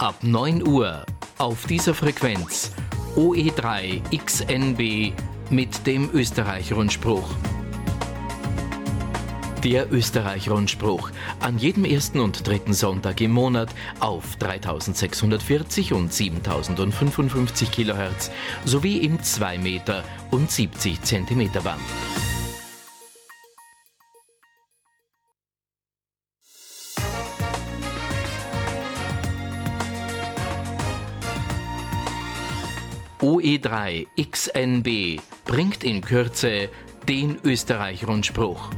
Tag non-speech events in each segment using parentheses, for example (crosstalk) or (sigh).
Ab 9 Uhr auf dieser Frequenz OE3 XNB mit dem Österreich-Rundspruch. Der Österreich-Rundspruch an jedem ersten und dritten Sonntag im Monat auf 3640 und 7055 kHz sowie im 2 Meter und 70 Zentimeter Band. OE3 XNB bringt in Kürze den Österreich-Rundspruch.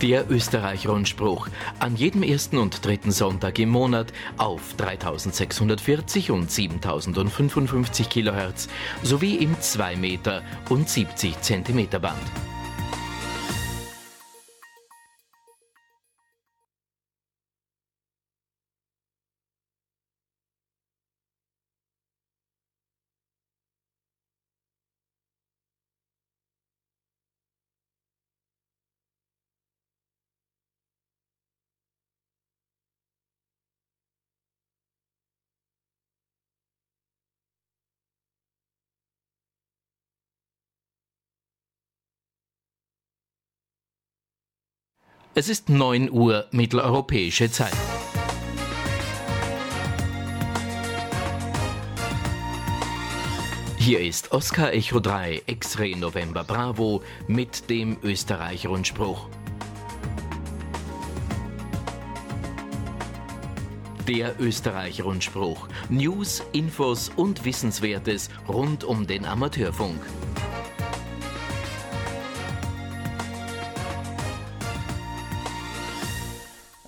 Der Österreich-Rundspruch an jedem ersten und dritten Sonntag im Monat auf 3640 und 7055 kHz sowie im 2 Meter und 70 Zentimeter Band. Es ist 9 Uhr mitteleuropäische Zeit. Hier ist Oscar Echo 3 X-Ray November Bravo mit dem Österreich-Rundspruch. Der Österreich-Rundspruch. News, Infos und Wissenswertes rund um den Amateurfunk.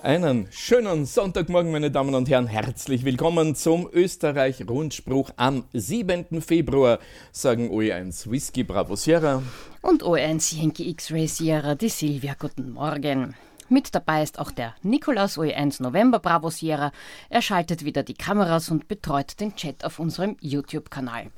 Einen schönen Sonntagmorgen, meine Damen und Herren. Herzlich willkommen zum Österreich-Rundspruch am 7. Februar, sagen OE1 Whisky Bravo Sierra. Und OE1 Yankee X-Ray Sierra, die Silvia. Guten Morgen. Mit dabei ist auch der Nikolaus OE1 November Bravo Sierra. Er schaltet wieder die Kameras und betreut den Chat auf unserem YouTube-Kanal.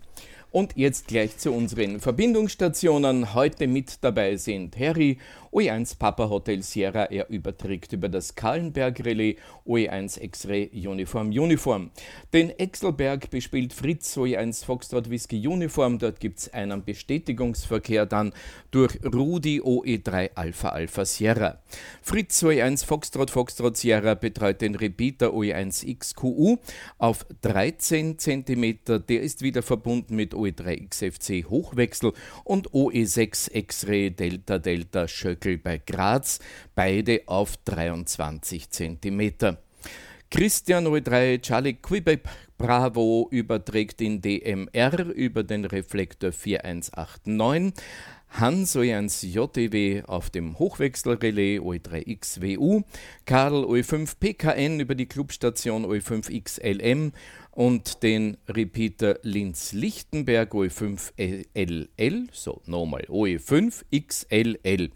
Und jetzt gleich zu unseren Verbindungsstationen. Heute mit dabei sind Harry, OE1 Papa Hotel Sierra, er überträgt über das Kallenberg Relais OE1 X-Ray Uniform Uniform. Den Exelberg bespielt Fritz OE1 Foxtrot Whisky Uniform, dort gibt es einen Bestätigungsverkehr dann durch Rudi OE3 Alpha Alpha Sierra. Fritz OE1 Foxtrot Foxtrot Sierra betreut den Repeater OE1 XQU auf 13 cm, der ist wieder verbunden mit OE3 XFC Hochwechsel und OE6 X-Ray Delta Delta Schöckel Winkel bei Graz, beide auf 23 cm. Christian O3 Charlie Quebec Bravo überträgt in DMR über den Reflektor 4189. Hans O1 JTW auf dem Hochwechselrelais OE3XWU, Karl OE5 PKN über die Clubstation OE5XLM und den Repeater Linz-Lichtenberg OE5LL, so nochmal OE5XLL.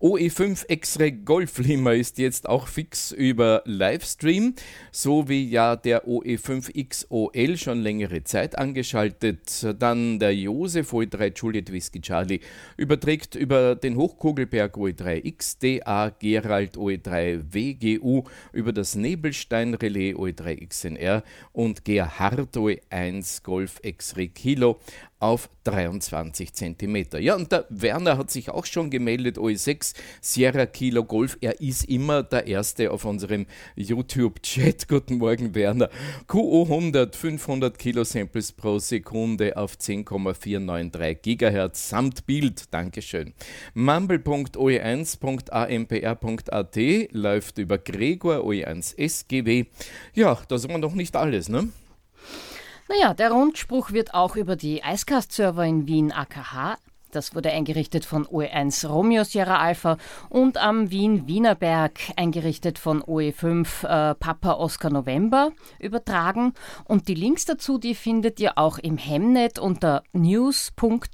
OE5 X-Ray Golflimmer ist jetzt auch fix über Livestream, so wie ja der OE5 XOL schon längere Zeit angeschaltet. Dann der Josef OE3 Juliet Whisky Charlie überträgt über den Hochkugelberg OE3 XDA Gerald OE3 WGU über das Nebelstein Relais OE3 XNR und Gerhard OE1 Golf X-Ray Kilo auf 23 cm. Ja, und der Werner hat sich auch schon gemeldet, OE6 Sierra Kilo Golf. Er ist immer der Erste auf unserem YouTube-Chat. (laughs) Guten Morgen, Werner. QO 100, 500 Kilosamples pro Sekunde auf 10,493 GHz samt Bild. Dankeschön. Mumble.oe1.ampr.at läuft über Gregor OE1 SGW. Ja, das war noch nicht alles, ne? Naja, der Rundspruch wird auch über die Icecast-Server in Wien AKH das wurde eingerichtet von OE1 Romeo Sierra Alpha und am Wien Wienerberg eingerichtet von OE5 äh, Papa Oscar November übertragen. Und die Links dazu, die findet ihr auch im Hemnet unter news.ampr.at.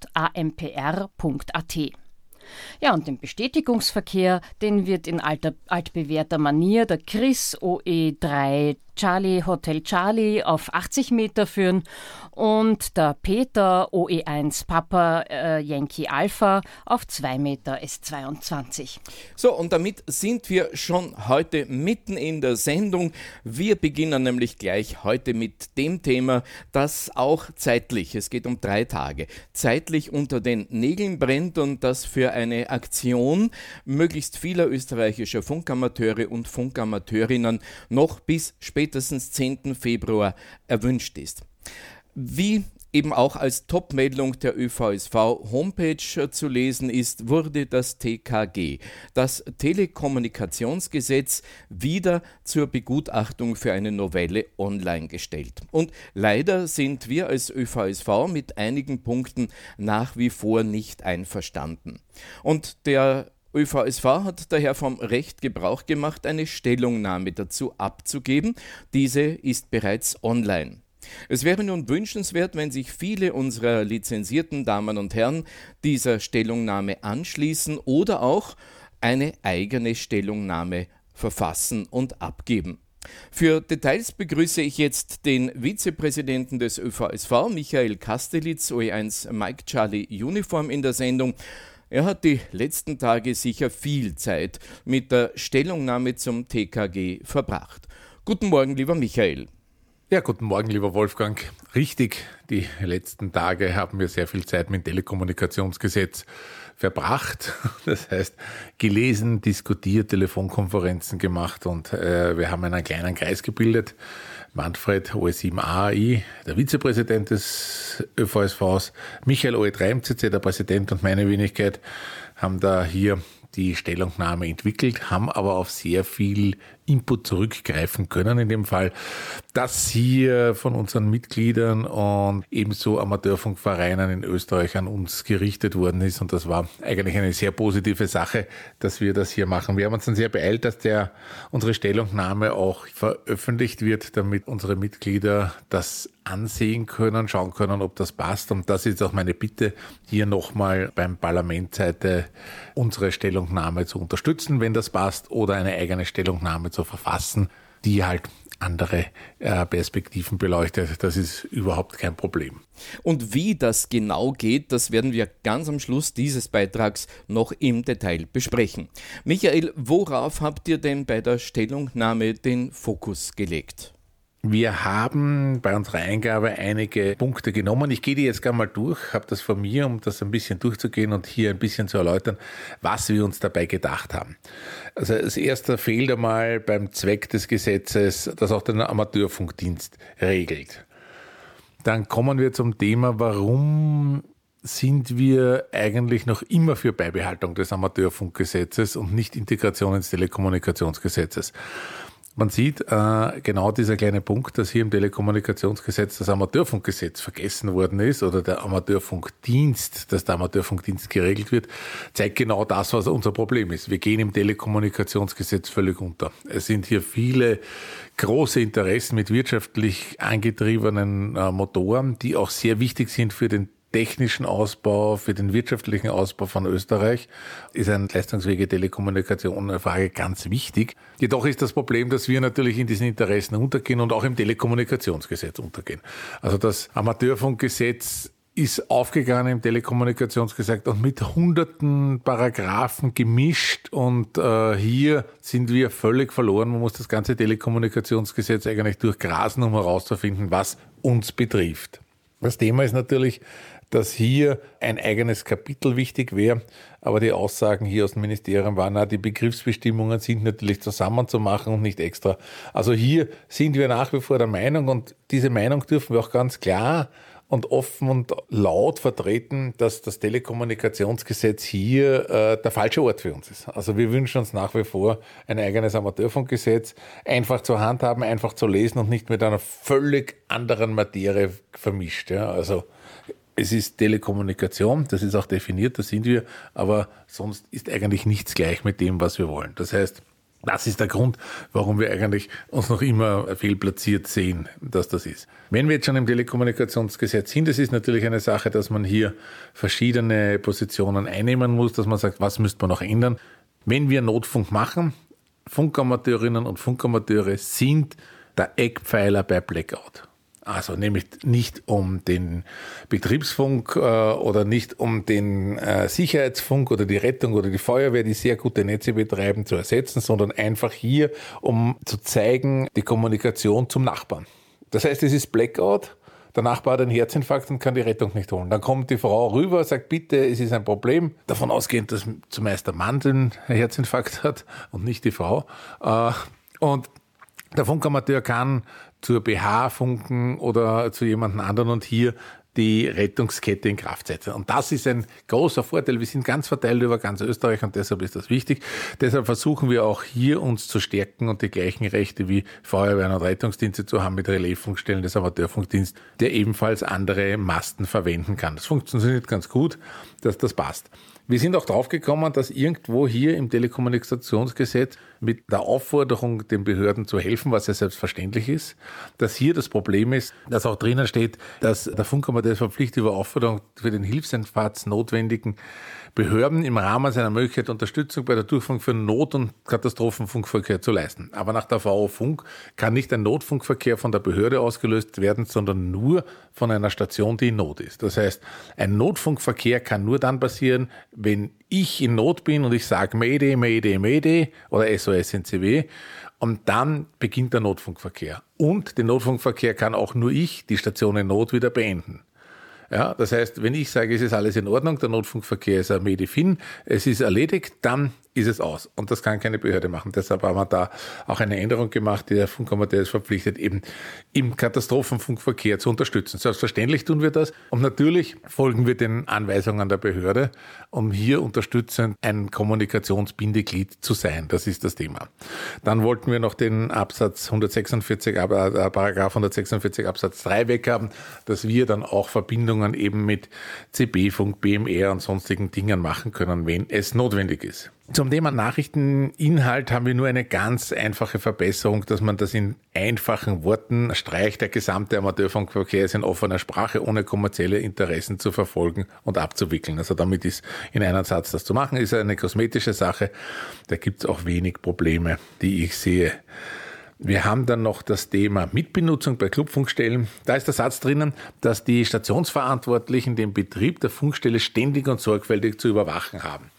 Ja, und den Bestätigungsverkehr, den wird in alter, altbewährter Manier der Chris OE3 Charlie Hotel Charlie auf 80 Meter führen und der Peter OE1 Papa äh, Yankee Alpha auf 2 Meter S22. So, und damit sind wir schon heute mitten in der Sendung. Wir beginnen nämlich gleich heute mit dem Thema, das auch zeitlich, es geht um drei Tage, zeitlich unter den Nägeln brennt und das für eine Aktion möglichst vieler österreichischer Funkamateure und Funkamateurinnen noch bis spätestens 10. Februar erwünscht ist. Wie eben auch als Topmeldung der ÖVSV Homepage zu lesen ist, wurde das TKG, das Telekommunikationsgesetz, wieder zur Begutachtung für eine Novelle online gestellt. Und leider sind wir als ÖVSV mit einigen Punkten nach wie vor nicht einverstanden. Und der ÖVSV hat daher vom Recht Gebrauch gemacht, eine Stellungnahme dazu abzugeben. Diese ist bereits online. Es wäre nun wünschenswert, wenn sich viele unserer lizenzierten Damen und Herren dieser Stellungnahme anschließen oder auch eine eigene Stellungnahme verfassen und abgeben. Für Details begrüße ich jetzt den Vizepräsidenten des ÖVSV, Michael Kastelitz, OE1 Mike Charlie Uniform in der Sendung. Er hat die letzten Tage sicher viel Zeit mit der Stellungnahme zum TKG verbracht. Guten Morgen, lieber Michael. Ja, guten Morgen, lieber Wolfgang. Richtig, die letzten Tage haben wir sehr viel Zeit mit dem Telekommunikationsgesetz verbracht. (laughs) Das heißt, gelesen, diskutiert, Telefonkonferenzen gemacht und äh, wir haben einen kleinen Kreis gebildet. Manfred OE7AI, der Vizepräsident des ÖVSVs, Michael OE3 MCC, der Präsident und meine Wenigkeit haben da hier die Stellungnahme entwickelt, haben aber auf sehr viel Input zurückgreifen können in dem Fall. Das hier von unseren Mitgliedern und ebenso Amateurfunkvereinen in Österreich an uns gerichtet worden ist und das war eigentlich eine sehr positive Sache, dass wir das hier machen. Wir haben uns dann sehr beeilt, dass der, unsere Stellungnahme auch veröffentlicht wird, damit unsere Mitglieder das ansehen können, schauen können, ob das passt. Und das ist auch meine Bitte, hier nochmal beim Parlamentseite unsere Stellungnahme zu unterstützen, wenn das passt, oder eine eigene Stellungnahme zu verfassen, die halt andere äh, Perspektiven beleuchtet. Das ist überhaupt kein Problem. Und wie das genau geht, das werden wir ganz am Schluss dieses Beitrags noch im Detail besprechen. Michael, worauf habt ihr denn bei der Stellungnahme den Fokus gelegt? Wir haben bei unserer Eingabe einige Punkte genommen. Ich gehe die jetzt gar mal durch, habe das von mir, um das ein bisschen durchzugehen und hier ein bisschen zu erläutern, was wir uns dabei gedacht haben. Also als erster fehlt einmal beim Zweck des Gesetzes, das auch den Amateurfunkdienst regelt. Dann kommen wir zum Thema, warum sind wir eigentlich noch immer für Beibehaltung des Amateurfunkgesetzes und nicht Integration ins Telekommunikationsgesetzes. Man sieht äh, genau dieser kleine Punkt, dass hier im Telekommunikationsgesetz das Amateurfunkgesetz vergessen worden ist oder der Amateurfunkdienst, dass der Amateurfunkdienst geregelt wird, zeigt genau das, was unser Problem ist. Wir gehen im Telekommunikationsgesetz völlig unter. Es sind hier viele große Interessen mit wirtschaftlich angetriebenen äh, Motoren, die auch sehr wichtig sind für den technischen Ausbau, für den wirtschaftlichen Ausbau von Österreich ist ein leistungsfähige Telekommunikation eine Frage ganz wichtig. Jedoch ist das Problem, dass wir natürlich in diesen Interessen untergehen und auch im Telekommunikationsgesetz untergehen. Also das Amateurfunkgesetz ist aufgegangen im Telekommunikationsgesetz und mit hunderten Paragraphen gemischt und äh, hier sind wir völlig verloren. Man muss das ganze Telekommunikationsgesetz eigentlich durchgrasen, um herauszufinden, was uns betrifft. Das Thema ist natürlich, dass hier ein eigenes Kapitel wichtig wäre. Aber die Aussagen hier aus dem Ministerium waren, na, die Begriffsbestimmungen sind natürlich zusammenzumachen und nicht extra. Also hier sind wir nach wie vor der Meinung und diese Meinung dürfen wir auch ganz klar und offen und laut vertreten, dass das Telekommunikationsgesetz hier äh, der falsche Ort für uns ist. Also wir wünschen uns nach wie vor ein eigenes Amateurfunkgesetz, einfach zur handhaben, einfach zu lesen und nicht mit einer völlig anderen Materie vermischt. Ja. Also es ist Telekommunikation, das ist auch definiert, das sind wir, aber sonst ist eigentlich nichts gleich mit dem, was wir wollen. Das heißt, das ist der Grund, warum wir eigentlich uns noch immer fehlplatziert sehen, dass das ist. Wenn wir jetzt schon im Telekommunikationsgesetz sind, das ist natürlich eine Sache, dass man hier verschiedene Positionen einnehmen muss, dass man sagt, was müsste man noch ändern. Wenn wir Notfunk machen, Funkamateurinnen und Funkamateure sind der Eckpfeiler bei Blackout. Also nämlich nicht um den Betriebsfunk äh, oder nicht um den äh, Sicherheitsfunk oder die Rettung oder die Feuerwehr, die sehr gute Netze betreiben, zu ersetzen, sondern einfach hier, um zu zeigen, die Kommunikation zum Nachbarn. Das heißt, es ist Blackout. Der Nachbar hat einen Herzinfarkt und kann die Rettung nicht holen. Dann kommt die Frau rüber, sagt, bitte, es ist ein Problem. Davon ausgehend, dass zumeist der Mann den Herzinfarkt hat und nicht die Frau. Äh, und der Funkamateur kann zur BH funken oder zu jemandem anderen und hier die Rettungskette in Kraft setzen. Und das ist ein großer Vorteil. Wir sind ganz verteilt über ganz Österreich und deshalb ist das wichtig. Deshalb versuchen wir auch hier uns zu stärken und die gleichen Rechte wie Feuerwehren und Rettungsdienste zu haben mit Relaisfunkstellen des Amateurfunkdienst, der ebenfalls andere Masten verwenden kann. Das funktioniert ganz gut, dass das passt. Wir sind auch draufgekommen, dass irgendwo hier im Telekommunikationsgesetz mit der Aufforderung, den Behörden zu helfen, was ja selbstverständlich ist, dass hier das Problem ist, dass auch drinnen steht, dass der Funkkommandeur verpflichtet über Aufforderung für den Hilfsentfahrts notwendigen Behörden im Rahmen seiner Möglichkeit Unterstützung bei der Durchführung für Not- und Katastrophenfunkverkehr zu leisten. Aber nach der VO Funk kann nicht ein Notfunkverkehr von der Behörde ausgelöst werden, sondern nur von einer Station, die in Not ist. Das heißt, ein Notfunkverkehr kann nur dann passieren, wenn ich in Not bin und ich sage Mayday, Mayday, Mayday oder SOS NCW und dann beginnt der Notfunkverkehr. Und den Notfunkverkehr kann auch nur ich, die Station in Not, wieder beenden. Ja, das heißt, wenn ich sage, es ist alles in Ordnung, der Notfunkverkehr ist ein Medifin, es ist erledigt, dann ist es aus. Und das kann keine Behörde machen. Deshalb haben wir da auch eine Änderung gemacht, der Funkkommandeur ist verpflichtet, eben im Katastrophenfunkverkehr zu unterstützen. Selbstverständlich tun wir das. Und natürlich folgen wir den Anweisungen der Behörde, um hier unterstützend ein Kommunikationsbindeglied zu sein. Das ist das Thema. Dann wollten wir noch den Absatz 146, äh, Paragraph 146 Absatz 3 weghaben, dass wir dann auch Verbindungen eben mit CB-Funk, BMR und sonstigen Dingen machen können, wenn es notwendig ist. Zum Thema Nachrichteninhalt haben wir nur eine ganz einfache Verbesserung, dass man das in einfachen Worten streicht. Der gesamte Amateurfunkverkehr ist in offener Sprache, ohne kommerzielle Interessen zu verfolgen und abzuwickeln. Also damit ist in einem Satz das zu machen, ist eine kosmetische Sache. Da gibt es auch wenig Probleme, die ich sehe. Wir haben dann noch das Thema Mitbenutzung bei Clubfunkstellen. Da ist der Satz drinnen, dass die Stationsverantwortlichen den Betrieb der Funkstelle ständig und sorgfältig zu überwachen haben.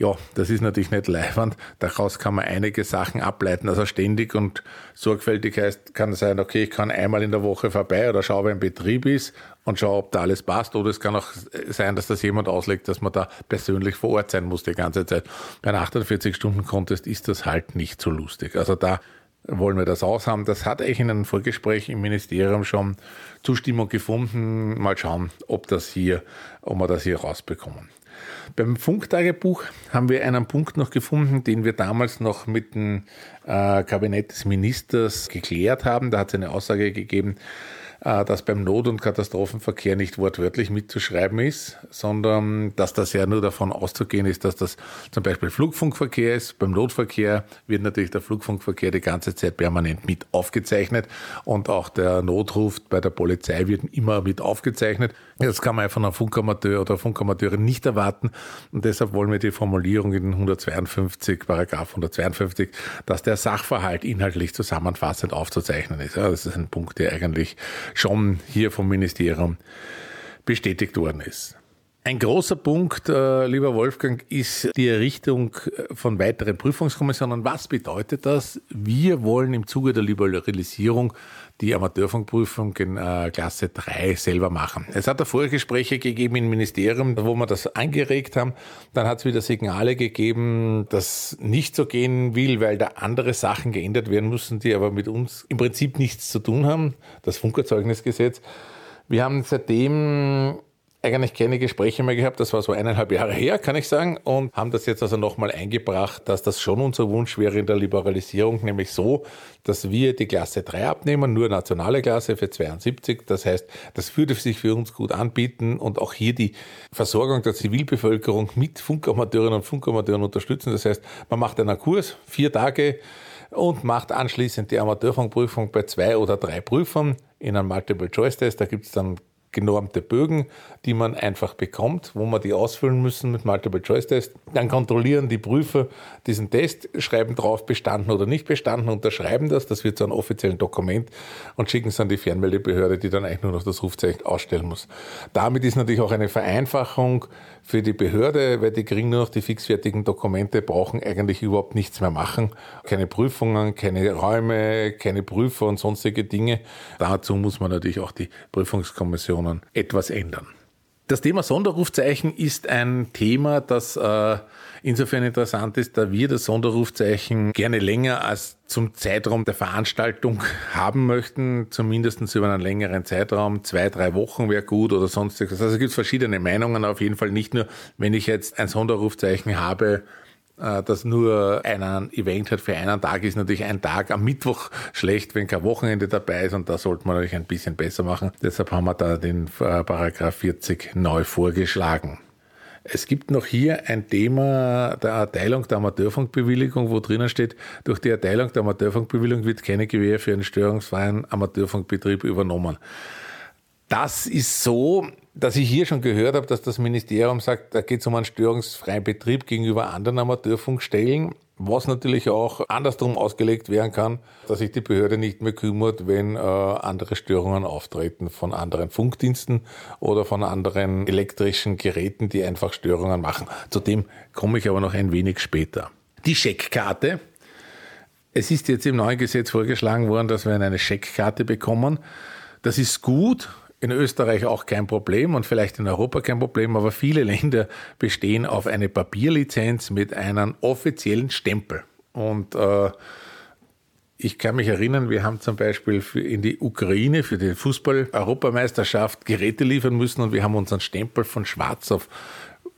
Ja, das ist natürlich nicht leiwand. Daraus kann man einige Sachen ableiten. Also ständig und sorgfältig heißt, kann sein, okay, ich kann einmal in der Woche vorbei oder schaue, wer im Betrieb ist und schaue, ob da alles passt. Oder es kann auch sein, dass das jemand auslegt, dass man da persönlich vor Ort sein muss die ganze Zeit. Bei einem 48-Stunden-Contest ist das halt nicht so lustig. Also da wollen wir das aushaben. Das hat eigentlich in einem Vorgespräch im Ministerium schon Zustimmung gefunden. Mal schauen, ob das hier, ob wir das hier rausbekommen. Beim Funktagebuch haben wir einen Punkt noch gefunden, den wir damals noch mit dem äh, Kabinett des Ministers geklärt haben. Da hat es eine Aussage gegeben, dass beim Not- und Katastrophenverkehr nicht wortwörtlich mitzuschreiben ist, sondern dass das ja nur davon auszugehen ist, dass das zum Beispiel Flugfunkverkehr ist. Beim Notverkehr wird natürlich der Flugfunkverkehr die ganze Zeit permanent mit aufgezeichnet und auch der Notruf bei der Polizei wird immer mit aufgezeichnet. Das kann man von einem Funkamateur oder Funkamateurin nicht erwarten und deshalb wollen wir die Formulierung in 152, Paragraph 152, dass der Sachverhalt inhaltlich zusammenfassend aufzuzeichnen ist. Ja, das ist ein Punkt, der eigentlich schon hier vom Ministerium bestätigt worden ist. Ein großer Punkt, äh, lieber Wolfgang, ist die Errichtung äh, von weiteren Prüfungskommissionen. Was bedeutet das? Wir wollen im Zuge der Liberalisierung die Amateurfunkprüfung in äh, Klasse 3 selber machen. Es hat da Vorgespräche gegeben im Ministerium, wo wir das angeregt haben. Dann hat es wieder Signale gegeben, dass nicht so gehen will, weil da andere Sachen geändert werden müssen, die aber mit uns im Prinzip nichts zu tun haben. Das Funkerzeugnisgesetz. Wir haben seitdem eigentlich keine Gespräche mehr gehabt. Das war so eineinhalb Jahre her, kann ich sagen, und haben das jetzt also nochmal eingebracht, dass das schon unser Wunsch wäre in der Liberalisierung, nämlich so, dass wir die Klasse 3 abnehmen, nur nationale Klasse für 72. Das heißt, das würde sich für uns gut anbieten und auch hier die Versorgung der Zivilbevölkerung mit Funkamateurinnen und Funkamateuren unterstützen. Das heißt, man macht einen Kurs, vier Tage, und macht anschließend die Amateurfunkprüfung bei zwei oder drei Prüfern in einem Multiple-Choice-Test. Da gibt es dann genormte Bögen, die man einfach bekommt, wo man die ausfüllen müssen mit Multiple-Choice-Test. Dann kontrollieren die Prüfer diesen Test, schreiben drauf bestanden oder nicht bestanden, unterschreiben das, das wird zu einem offiziellen Dokument und schicken es an die Fernmeldebehörde, die dann eigentlich nur noch das Rufzeichen ausstellen muss. Damit ist natürlich auch eine Vereinfachung für die Behörde, weil die kriegen nur noch die fixfertigen Dokumente, brauchen eigentlich überhaupt nichts mehr machen. Keine Prüfungen, keine Räume, keine Prüfer und sonstige Dinge. Dazu muss man natürlich auch die Prüfungskommissionen etwas ändern. Das Thema Sonderrufzeichen ist ein Thema, das äh, insofern interessant ist, da wir das Sonderrufzeichen gerne länger als zum Zeitraum der Veranstaltung (laughs) haben möchten, zumindest über einen längeren Zeitraum, zwei, drei Wochen wäre gut oder sonstiges. Also es gibt verschiedene Meinungen, auf jeden Fall nicht nur, wenn ich jetzt ein Sonderrufzeichen habe, äh, das nur ein Event hat für einen Tag, ist natürlich ein Tag am Mittwoch schlecht, wenn kein Wochenende dabei ist und da sollte man natürlich ein bisschen besser machen. Deshalb haben wir da den äh, Paragraph 40 neu vorgeschlagen. Es gibt noch hier ein Thema der Erteilung der Amateurfunkbewilligung, wo drinnen steht, durch die Erteilung der Amateurfunkbewilligung wird keine Gewähr für einen störungsfreien Amateurfunkbetrieb übernommen. Das ist so, dass ich hier schon gehört habe, dass das Ministerium sagt, da geht es um einen störungsfreien Betrieb gegenüber anderen Amateurfunkstellen, was natürlich auch andersrum ausgelegt werden kann, dass sich die Behörde nicht mehr kümmert, wenn äh, andere Störungen auftreten von anderen Funkdiensten oder von anderen elektrischen Geräten, die einfach Störungen machen. Zu dem komme ich aber noch ein wenig später. Die Scheckkarte. Es ist jetzt im neuen Gesetz vorgeschlagen worden, dass wir eine Scheckkarte bekommen. Das ist gut, in Österreich auch kein Problem und vielleicht in Europa kein Problem, aber viele (laughs) Länder bestehen auf eine Papierlizenz mit einem offiziellen Stempel. Und äh, ich kann mich erinnern, wir haben zum Beispiel in die Ukraine für die Fußball-Europameisterschaft Geräte liefern müssen und wir haben unseren Stempel von schwarz auf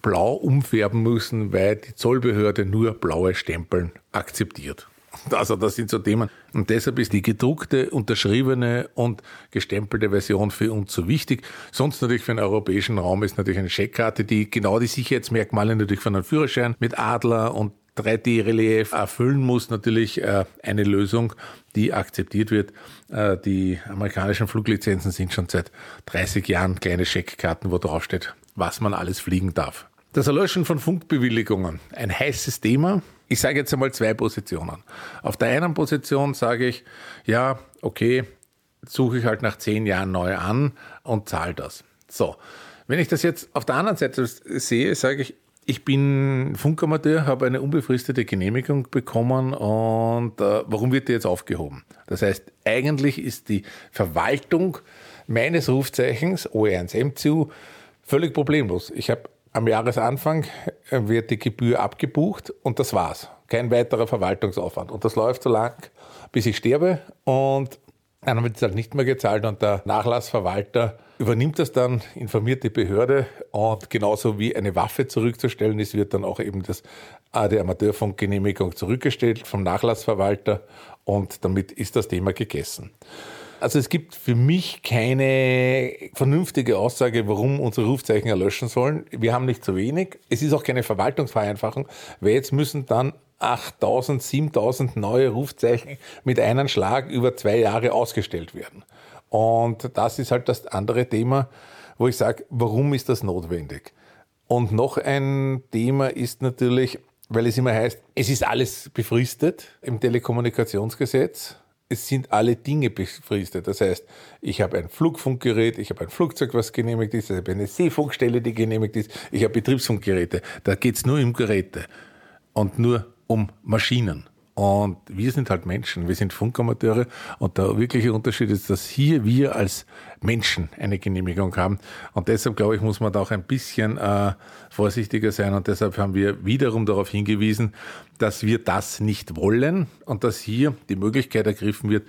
blau umfärben müssen, weil die Zollbehörde nur blaue Stempeln akzeptiert. (laughs) Also das sind so Themen. Und deshalb ist die gedruckte, unterschriebene und gestempelte Version für uns so wichtig. Sonst natürlich für den europäischen Raum ist natürlich eine Scheckkarte, die genau die Sicherheitsmerkmale natürlich von einem Führerschein mit Adler und 3D-Relief erfüllen muss, natürlich äh, eine Lösung, die akzeptiert wird. Äh, die amerikanischen Fluglizenzen sind schon seit 30 Jahren kleine Scheckkarten, wo draufsteht, was man alles fliegen darf. Das Erlöschen von Funkbewilligungen, ein heißes Thema. Ich sage jetzt einmal zwei Positionen. Auf der einen Position sage ich, ja, okay, suche ich halt nach zehn Jahren neu an und zahle das. So, wenn ich das jetzt auf der anderen Seite sehe, sage ich, ich bin Funkamateur, habe eine unbefristete Genehmigung bekommen und äh, warum wird die jetzt aufgehoben? Das heißt, eigentlich ist die Verwaltung meines Rufzeichens OE1 MCU völlig problemlos. Ich habe am Jahresanfang wird die Gebühr abgebucht und das war's. Kein weiterer Verwaltungsaufwand. Und das läuft so lang, bis ich sterbe und dann wird es halt nicht mehr gezahlt und der Nachlassverwalter übernimmt das dann, informiert die Behörde und genauso wie eine Waffe zurückzustellen ist, wird dann auch eben das, äh, die Amateurfunkgenehmigung zurückgestellt vom Nachlassverwalter und damit ist das Thema gegessen. Also es gibt für mich keine vernünftige Aussage, warum unsere Rufzeichen erlöschen sollen. Wir haben nicht zu wenig. Es ist auch keine Verwaltungsvereinfachung, weil jetzt müssen dann 8000, 7000 neue Rufzeichen mit einem Schlag über zwei Jahre ausgestellt werden. Und das ist halt das andere Thema, wo ich sage, warum ist das notwendig? Und noch ein Thema ist natürlich, weil es immer heißt, es ist alles befristet im Telekommunikationsgesetz es sind alle Dinge befristet. Das heißt, ich habe ein Flugfunkgerät, ich habe ein Flugzeug, was genehmigt ist, ich habe eine Seefunkstelle, die genehmigt ist, ich habe Betriebsfunkgeräte. Da geht es nur um Geräte und nur um Maschinen. Und wir sind halt Menschen, wir sind Funkamateure und der wirkliche Unterschied ist, dass hier wir als Menschen eine Genehmigung haben. Und deshalb, glaube ich, muss man da auch ein bisschen äh, vorsichtiger sein. Und deshalb haben wir wiederum darauf hingewiesen, dass wir das nicht wollen und dass hier die Möglichkeit ergriffen wird,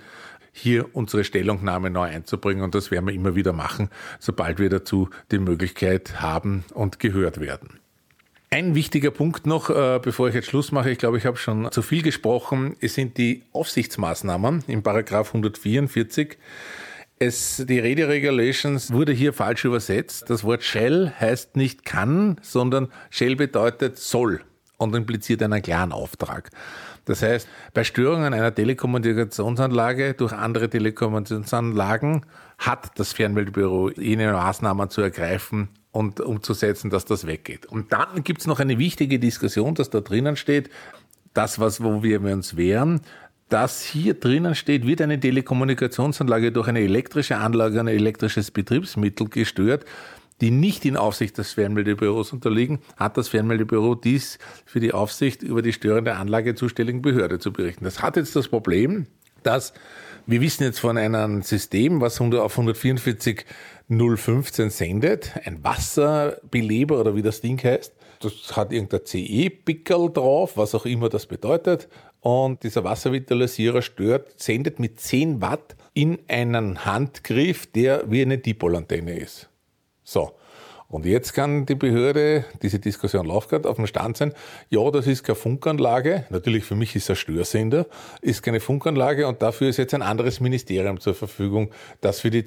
hier unsere Stellungnahme neu einzubringen. Und das werden wir immer wieder machen, sobald wir dazu die Möglichkeit haben und gehört werden. Ein wichtiger Punkt noch, äh, bevor ich jetzt Schluss mache, ich glaube, ich habe schon zu viel gesprochen, es sind die Aufsichtsmaßnahmen im Paragraph 144. Es, die Rede Regulations wurde hier falsch übersetzt. Das Wort shall heißt nicht kann, sondern shall bedeutet soll und impliziert einen klaren Auftrag. Das heißt, bei Störungen einer Telekommunikationsanlage durch andere Telekommunikationsanlagen hat das Fernmeldebüro jene Maßnahmen zu ergreifen und umzusetzen, dass das weggeht. Und dann gibt es noch eine wichtige Diskussion, dass da drinnen steht, das, was, wo wir uns wehren, dass hier drinnen steht, wird eine Telekommunikationsanlage durch eine elektrische Anlage, ein elektrisches Betriebsmittel gestört, die nicht in Aufsicht des Fernmeldebüros unterliegen, hat das Fernmeldebüro dies für die Aufsicht über die störende Anlage zuständigen Behörde zu berichten. Das hat jetzt das Problem, dass wir wissen jetzt von einem System, was auf 144 015 sendet, ein Wasserbeleber oder wie das Ding heißt. Das hat irgendein CE-Pickel drauf, was auch immer das bedeutet. Und dieser Wasservitalisierer stört, sendet mit 10 Watt in einen Handgriff, der wie eine Dipolantenne ist. So. Und jetzt kann die Behörde, diese Diskussion läuft gerade, auf dem Stand sein, ja, das ist keine Funkanlage, natürlich für mich ist er Störsender, ist keine Funkanlage und dafür ist jetzt ein anderes Ministerium zur Verfügung, das für die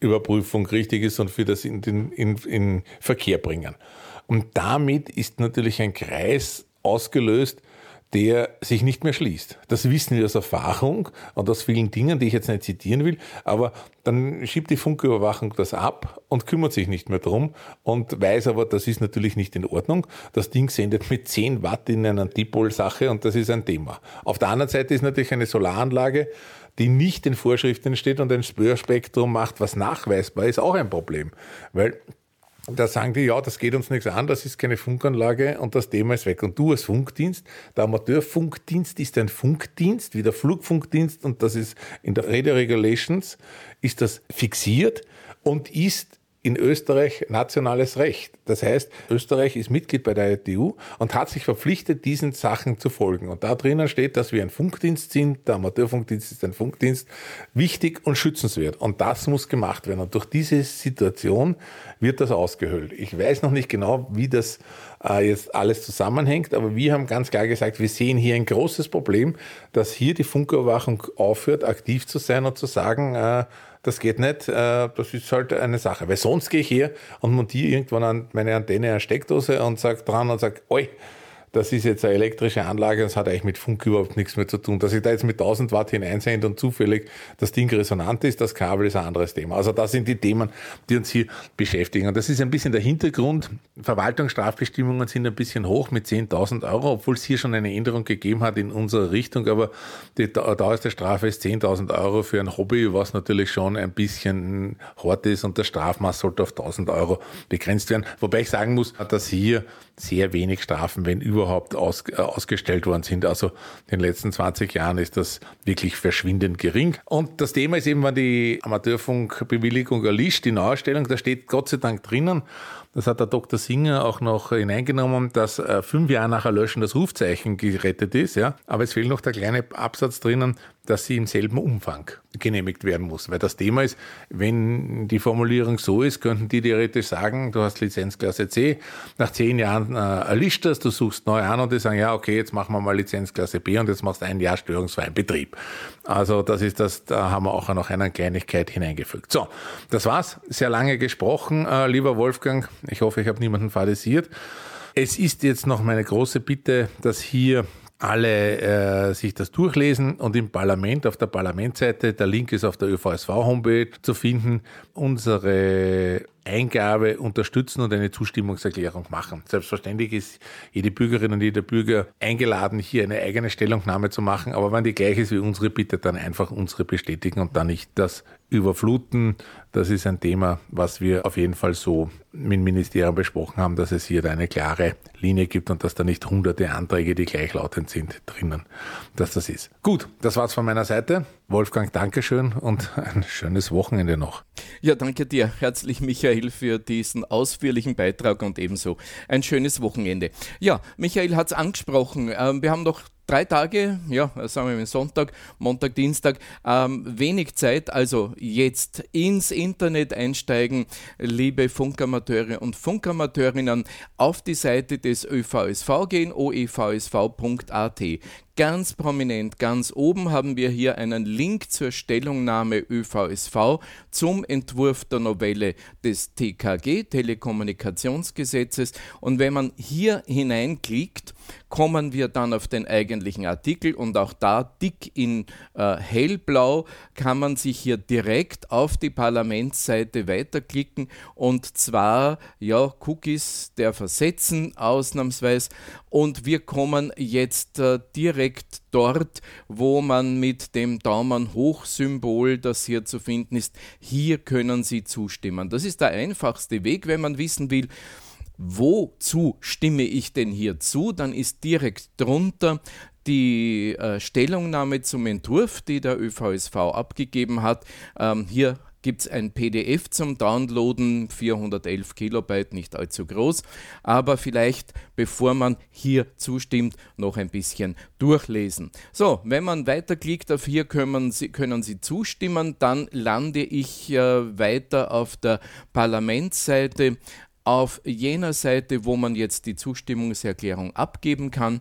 CE-Überprüfung richtig ist und für das in, den, in, in Verkehr bringen. Und damit ist natürlich ein Kreis ausgelöst, der sich nicht mehr schließt. Das wissen wir aus Erfahrung und aus vielen Dingen, die ich jetzt nicht zitieren will, aber dann schiebt die Funküberwachung das ab und kümmert sich nicht mehr drum und weiß aber, das ist natürlich nicht in Ordnung. Das Ding sendet mit 10 Watt in einer Dipol-Sache und das ist ein Thema. Auf der anderen Seite ist natürlich eine Solaranlage, die nicht in Vorschriften steht und ein Spörspektrum macht, was nachweisbar ist, auch ein Problem. Weil da sagen die, ja, das geht uns nichts an, das ist keine Funkanlage und das Thema ist weg. Und du als Funkdienst, der Amateurfunkdienst ist ein Funkdienst, wie der Flugfunkdienst und das ist in der Radio Regulations, ist das fixiert und ist in Österreich nationales Recht. Das heißt, Österreich ist Mitglied bei der ITU und hat sich verpflichtet, diesen Sachen zu folgen. Und da drinnen steht, dass wir ein Funkdienst sind, der Amateurfunkdienst ist ein Funkdienst, wichtig und schützenswert. Und das muss gemacht werden. Und durch diese Situation wird das ausgehöhlt. Ich weiß noch nicht genau, wie das äh, jetzt alles zusammenhängt, aber wir haben ganz klar gesagt, wir sehen hier ein großes Problem, dass hier die Funküberwachung aufhört, aktiv zu sein und zu sagen, äh, das geht nicht, äh, das ist halt eine Sache. Weil sonst gehe ich her und montiere irgendwann an meine Antenne eine Steckdose und sage dran und sage, oi, das ist jetzt eine elektrische Anlage, das hat eigentlich mit Funk überhaupt nichts mehr zu tun. Dass ich da jetzt mit 1000 Watt hineinsende und zufällig das Ding resonant ist, das Kabel ist ein anderes Thema. Also das sind die Themen, die uns hier beschäftigen. Und das ist ein bisschen der Hintergrund. Verwaltungsstrafbestimmungen sind ein bisschen hoch mit 10.000 Euro, obwohl es hier schon eine Änderung gegeben hat in unserer Richtung. Aber die dauerste Strafe ist 10.000 Euro für ein Hobby, was natürlich schon ein bisschen hart ist und das Strafmaß sollte auf 1.000 Euro begrenzt werden. Wobei ich sagen muss, dass hier sehr wenig Strafen, wenn überhaupt, aus, äh, ausgestellt worden sind. Also in den letzten 20 Jahren ist das wirklich verschwindend gering. Und das Thema ist eben, wenn die Amateurfunkbewilligung erlischt, die Neuerstellung, da steht Gott sei Dank drinnen, das hat der Dr. Singer auch noch hineingenommen, dass äh, fünf Jahre nach Erlöschen das Rufzeichen gerettet ist. Ja. Aber es fehlt noch der kleine Absatz drinnen, dass sie im selben Umfang genehmigt werden muss. Weil das Thema ist, wenn die Formulierung so ist, könnten die theoretisch sagen, du hast Lizenzklasse C, nach zehn Jahren äh, erlischt das, du suchst neu an und die sagen, ja, okay, jetzt machen wir mal Lizenzklasse B und jetzt machst du ein Jahr störungsfreien Betrieb. Also das ist das, da haben wir auch noch eine Kleinigkeit hineingefügt. So, das war's. Sehr lange gesprochen, äh, lieber Wolfgang. Ich hoffe, ich habe niemanden fadisiert. Es ist jetzt noch meine große Bitte, dass hier alle äh, sich das durchlesen und im Parlament auf der Parlamentsseite, der Link ist auf der ÖVSV-Homepage zu finden, unsere Eingabe unterstützen und eine Zustimmungserklärung machen. Selbstverständlich ist jede Bürgerin und jeder Bürger eingeladen, hier eine eigene Stellungnahme zu machen, aber wenn die gleich ist wie unsere, bitte dann einfach unsere bestätigen und dann nicht das überfluten. Das ist ein Thema, was wir auf jeden Fall so mit dem Ministerium besprochen haben, dass es hier eine klare Linie gibt und dass da nicht hunderte Anträge, die gleichlautend sind, drinnen, dass das ist. Gut, das war's von meiner Seite. Wolfgang, Dankeschön und ein schönes Wochenende noch. Ja, danke dir herzlich, Michael, für diesen ausführlichen Beitrag und ebenso ein schönes Wochenende. Ja, Michael hat es angesprochen. Ähm, wir haben noch drei Tage, ja, sagen wir mal Sonntag, Montag, Dienstag, ähm, wenig Zeit, also jetzt ins Internet einsteigen, liebe Funkamateure und Funkamateurinnen, auf die Seite des ÖVSV gehen, oevsv.at ganz prominent, ganz oben haben wir hier einen Link zur Stellungnahme ÖVSV zum Entwurf der Novelle des TKG, Telekommunikationsgesetzes. Und wenn man hier hineinklickt, kommen wir dann auf den eigentlichen Artikel und auch da dick in äh, hellblau kann man sich hier direkt auf die Parlamentsseite weiterklicken und zwar ja Cookies der versetzen ausnahmsweise und wir kommen jetzt äh, direkt dort, wo man mit dem Daumen hoch Symbol, das hier zu finden ist, hier können Sie zustimmen. Das ist der einfachste Weg, wenn man wissen will, wozu stimme ich denn hier zu, dann ist direkt drunter die äh, Stellungnahme zum Entwurf, die der ÖVSV abgegeben hat. Ähm, hier gibt es ein PDF zum Downloaden, 411 Kilobyte, nicht allzu groß, aber vielleicht, bevor man hier zustimmt, noch ein bisschen durchlesen. So, wenn man weiterklickt auf hier können Sie, können Sie zustimmen, dann lande ich äh, weiter auf der Parlamentsseite auf jener Seite, wo man jetzt die Zustimmungserklärung abgeben kann.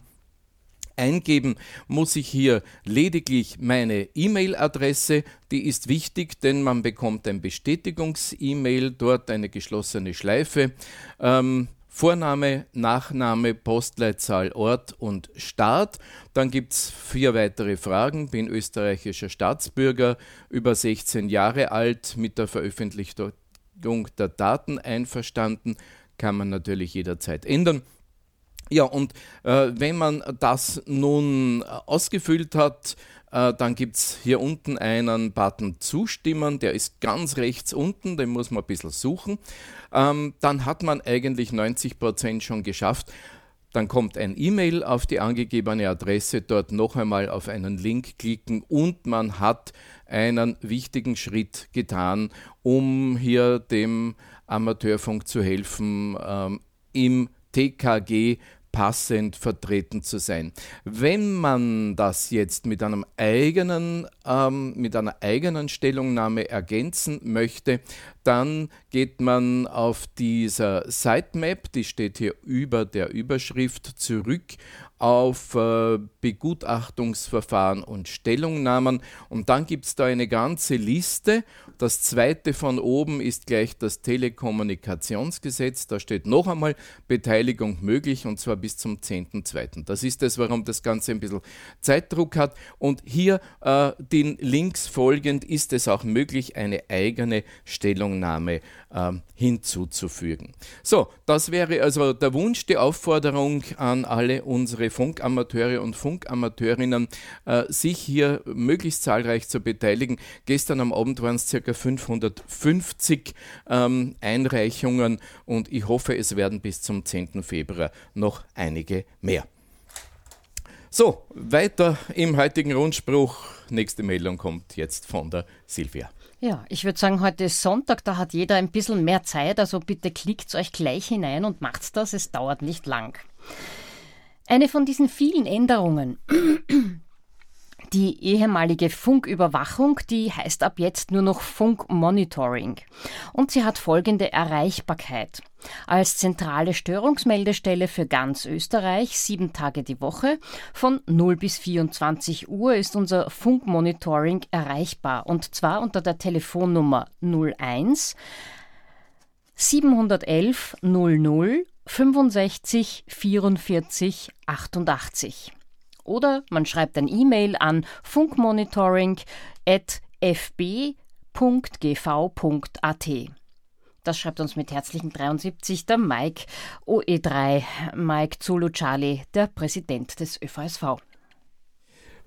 Eingeben muss ich hier lediglich meine E-Mail-Adresse, die ist wichtig, denn man bekommt ein Bestätigungs-E-Mail, dort eine geschlossene Schleife. Ähm, Vorname, Nachname, Postleitzahl, Ort und Staat. Dann gibt es vier weitere Fragen. Bin österreichischer Staatsbürger, über 16 Jahre alt, mit der Veröffentlichung der Daten einverstanden, kann man natürlich jederzeit ändern. Ja, und äh, wenn man das nun ausgefüllt hat, äh, dann gibt es hier unten einen Button Zustimmen, der ist ganz rechts unten, den muss man ein bisschen suchen. Ähm, dann hat man eigentlich 90% schon geschafft. Dann kommt ein E-Mail auf die angegebene Adresse, dort noch einmal auf einen Link klicken und man hat einen wichtigen Schritt getan, um hier dem Amateurfunk zu helfen, ähm, im TKG passend vertreten zu sein. Wenn man das jetzt mit einem eigenen, ähm, mit einer eigenen Stellungnahme ergänzen möchte, dann geht man auf dieser Sitemap, die steht hier über der Überschrift, zurück auf äh, Begutachtungsverfahren und Stellungnahmen. Und dann gibt es da eine ganze Liste. Das zweite von oben ist gleich das Telekommunikationsgesetz. Da steht noch einmal Beteiligung möglich und zwar bis zum 10.2. Das ist es, warum das Ganze ein bisschen Zeitdruck hat. Und hier äh, den Links folgend ist es auch möglich, eine eigene Stellungnahme äh, hinzuzufügen. So, das wäre also der Wunsch, die Aufforderung an alle unsere Funkamateure und Funkamateurinnen, äh, sich hier möglichst zahlreich zu beteiligen. Gestern am Abend waren es ca. 550 ähm, Einreichungen und ich hoffe, es werden bis zum 10. Februar noch einige mehr. So, weiter im heutigen Rundspruch. Nächste Meldung kommt jetzt von der Silvia. Ja, ich würde sagen, heute ist Sonntag, da hat jeder ein bisschen mehr Zeit, also bitte klickt euch gleich hinein und macht das, es dauert nicht lang. Eine von diesen vielen Änderungen, (clears throat) die ehemalige Funküberwachung, die heißt ab jetzt nur noch Funkmonitoring. Und sie hat folgende Erreichbarkeit. Als zentrale Störungsmeldestelle für ganz Österreich, sieben Tage die Woche, von 0 bis 24 Uhr ist unser Funkmonitoring erreichbar. Und zwar unter der Telefonnummer 01 711 00 65 44 88. Oder man schreibt ein E-Mail an funkmonitoring.fb.gv.at. Das schreibt uns mit herzlichen 73 der Mike OE3, Mike Zulu Charlie, der Präsident des ÖVSV.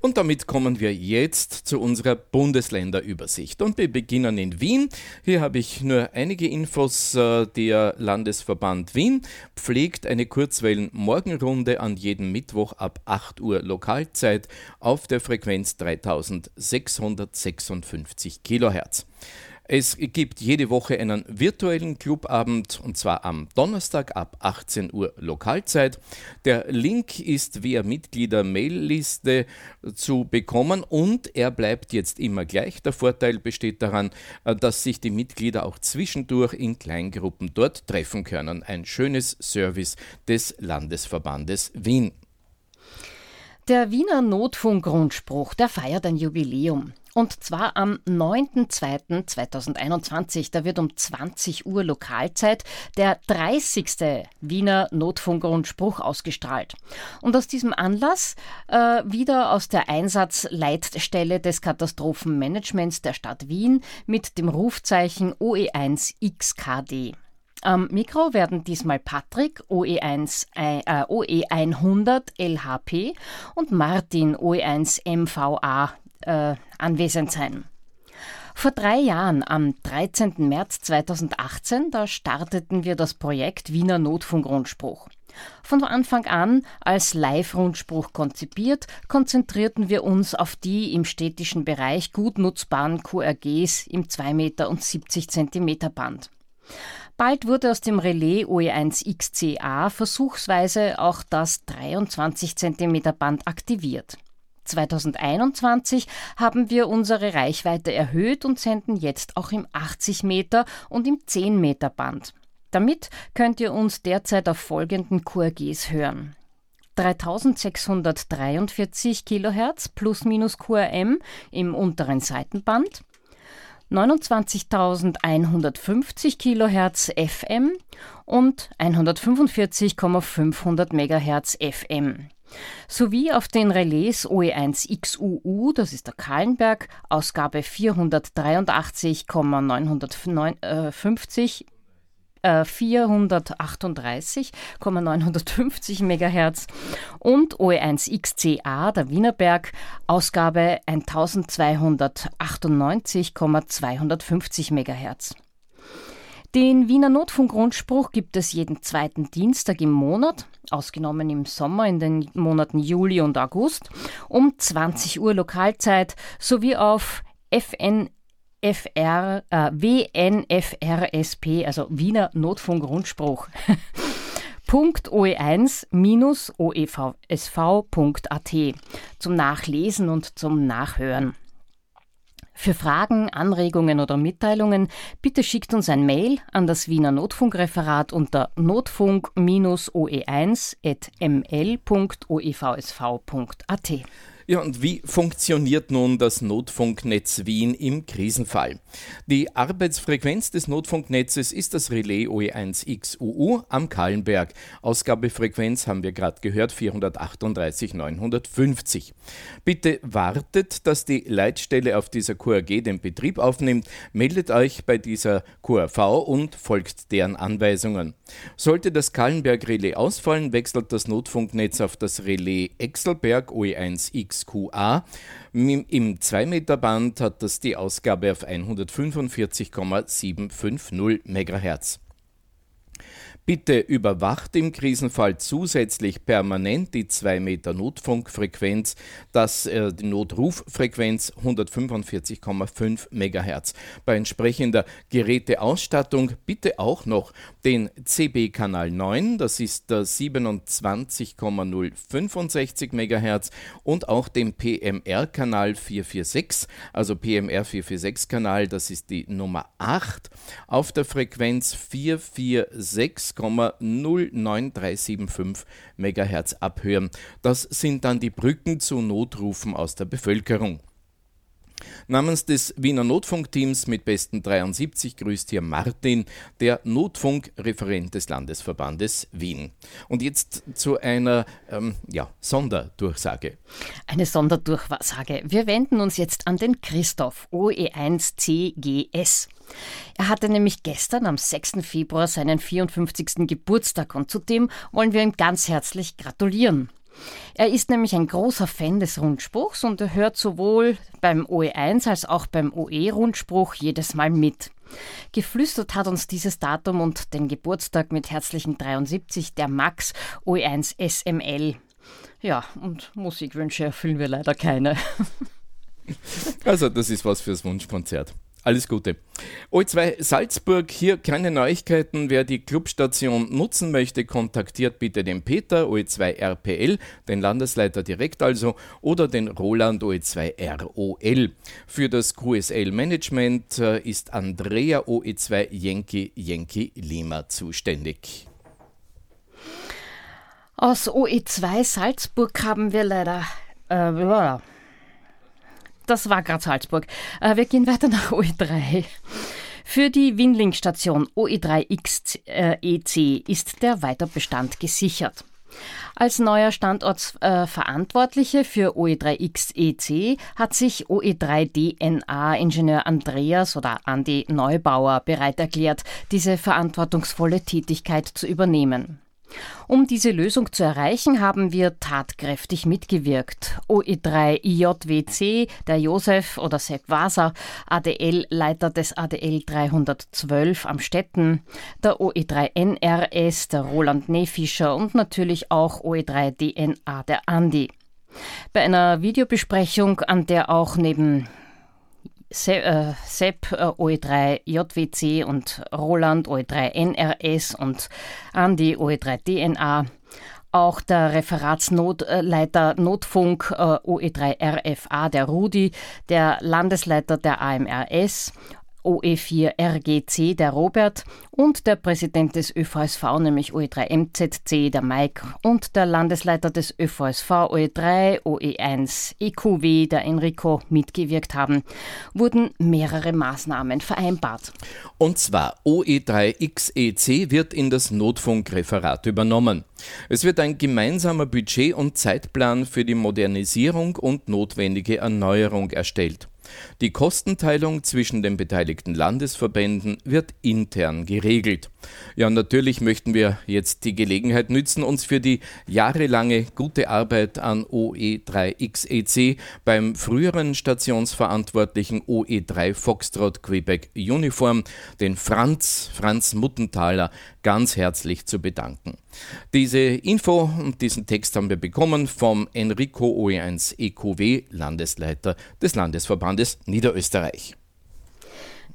Und damit kommen wir jetzt zu unserer Bundesländerübersicht. Und wir beginnen in Wien. Hier habe ich nur einige Infos. Äh, der Landesverband Wien pflegt eine Kurzwellen-Morgenrunde an jedem Mittwoch ab 8 Uhr Lokalzeit auf der Frequenz 3656 Kilohertz. Es gibt jede Woche einen virtuellen Clubabend und zwar am Donnerstag ab 18 Uhr Lokalzeit. Der Link ist via Mitglieder-Mail-Liste zu bekommen und er bleibt jetzt immer gleich. Der Vorteil besteht daran, dass sich die Mitglieder auch zwischendurch in Kleingruppen dort treffen können. Ein schönes Service des Landesverbandes Wien. Der Wiener Notfunkgrundspruch, der feiert ein Jubiläum. Und zwar am 9.2.2021. Da wird um 20 Uhr Lokalzeit der 30. Wiener Notfunkgrundspruch ausgestrahlt. Und aus diesem Anlass äh, wieder aus der Einsatzleitstelle des Katastrophenmanagements der Stadt Wien mit dem Rufzeichen OE1XKD. Am Mikro werden diesmal Patrick OE1 äh, OE100 LHP und Martin OE1 MVA äh, anwesend sein. Vor drei Jahren, am 13. März 2018, da starteten wir das Projekt Wiener Notfunkrundspruch. Von Anfang an als Live-Rundspruch konzipiert, konzentrierten wir uns auf die im städtischen Bereich gut nutzbaren QRGs im 2 Meter und 70 Zentimeter Band. Bald wurde aus dem Relais OE1XCA versuchsweise auch das 23 Zentimeter Band aktiviert. 2021 haben wir unsere Reichweite erhöht und senden jetzt auch im 80 Meter und im 10 Meter Band. Damit könnt ihr uns derzeit auf folgenden QRGs hören. 3643 kHz plus minus QRM im unteren Seitenband, 29.150 kHz FM und 145,500 MHz FM sowie auf den Relais OE1XUU, das ist der Kahlenberg, Ausgabe 433,950 438,950 MHz und OE1XCA, der Wienerberg, Ausgabe 1298,250 MHz. Den Wiener Notfunkgrundspruch gibt es jeden zweiten Dienstag im Monat, ausgenommen im Sommer in den Monaten Juli und August, um 20 Uhr Lokalzeit sowie auf FN FR, äh, WNFRSP, also Wiener Notfunkgrundspruch. .oe1-oevsv.at (laughs) zum Nachlesen und zum Nachhören. Für Fragen, Anregungen oder Mitteilungen bitte schickt uns ein Mail an das Wiener Notfunkreferat unter notfunk-oe1.ml.oevsv.at. Ja, und wie funktioniert nun das Notfunknetz Wien im Krisenfall? Die Arbeitsfrequenz des Notfunknetzes ist das Relais OE1XUU am Kahlenberg. Ausgabefrequenz haben wir gerade gehört, 438 950. Bitte wartet, dass die Leitstelle auf dieser QRG den Betrieb aufnimmt, meldet euch bei dieser QRV und folgt deren Anweisungen. Sollte das Kahlenberg-Relais ausfallen, wechselt das Notfunknetz auf das Relais Exelberg OE1X XQA. Im 2-Meter-Band hat das die Ausgabe auf 145,750 MHz. Bitte überwacht im Krisenfall zusätzlich permanent die 2 Meter Notfunkfrequenz, das äh, die Notruffrequenz 145,5 MHz. Bei entsprechender Geräteausstattung bitte auch noch den CB-Kanal 9, das ist der 27,065 MHz und auch den PMR-Kanal 446, also PMR 446-Kanal, das ist die Nummer 8 auf der Frequenz 446 6,09375 MHz abhören. Das sind dann die Brücken zu Notrufen aus der Bevölkerung. Namens des Wiener Notfunkteams mit besten 73 grüßt hier Martin, der Notfunkreferent des Landesverbandes Wien. Und jetzt zu einer ähm, ja, Sonderdurchsage. Eine Sonderdurchsage. Wir wenden uns jetzt an den Christoph OE1CGS. Er hatte nämlich gestern am 6. Februar seinen 54. Geburtstag und zudem wollen wir ihm ganz herzlich gratulieren. Er ist nämlich ein großer Fan des Rundspruchs und er hört sowohl beim OE1 als auch beim OE-Rundspruch jedes Mal mit. Geflüstert hat uns dieses Datum und den Geburtstag mit herzlichen 73 der Max OE1 SML. Ja, und Musikwünsche erfüllen wir leider keine. (laughs) Also, das ist was fürs Wunschkonzert. Alles Gute. O2 Salzburg, hier keine Neuigkeiten. Wer die Clubstation nutzen möchte, kontaktiert bitte den Peter OE2 RPL, den Landesleiter direkt also, oder den Roland OE2 ROL. Für das QSL Management äh, ist Andrea OE2 Yankee Yankee Lima zuständig. Aus OE2 Salzburg haben wir leider. Äh, das war gerade Salzburg. Äh, wir gehen weiter nach (laughs) OE3. Für die Winling-Station OE3X-EC äh, ist der Weiterbestand gesichert. Als neuer Standortsverantwortliche äh, für OE3X-EC hat sich OE3DNA-Ingenieur Andreas oder Andi Neubauer bereit erklärt, diese verantwortungsvolle Tätigkeit zu übernehmen. Um diese Lösung zu erreichen, haben wir tatkräftig mitgewirkt. OE3IJWC, der Josef oder Sepp Waser, ADL-Leiter des ADL 312 am Stetten, der OE3NRS, der Roland Nefischer und natürlich auch OE3DNA, der Andi. Bei einer Videobesprechung, an der auch neben äh, Sepp äh, OE3 JWC und Roland OE3 NRS und Andi OE3 DNA. Auch der Referatsnotleiter Notfunk äh, OE3 RFA, der Rudi, der Landesleiter der AMRS OE4 RGC, der Robert, und der Präsident des ÖVSV, nämlich OE3 MZC, der Mike, und der Landesleiter des ÖVSV OE3, OE1 EQW, der Enrico, mitgewirkt haben, wurden mehrere Maßnahmen vereinbart. Und zwar OE3XEC wird in das Notfunkreferat übernommen. Es wird ein gemeinsamer Budget- und Zeitplan für die Modernisierung und notwendige Erneuerung erstellt. Die Kostenteilung zwischen den beteiligten Landesverbänden wird intern geregelt. Ja, natürlich möchten wir jetzt die Gelegenheit nützen, uns für die jahrelange gute Arbeit an OE3XEC beim früheren Stationsverantwortlichen OE3 Foxtrot Quebec Uniform, den Franz, Franz Muttenthaler, ganz herzlich zu bedanken. Diese Info und diesen Text haben wir bekommen vom Enrico OE1 EQW, Landesleiter des Landesverbandes Niederösterreich.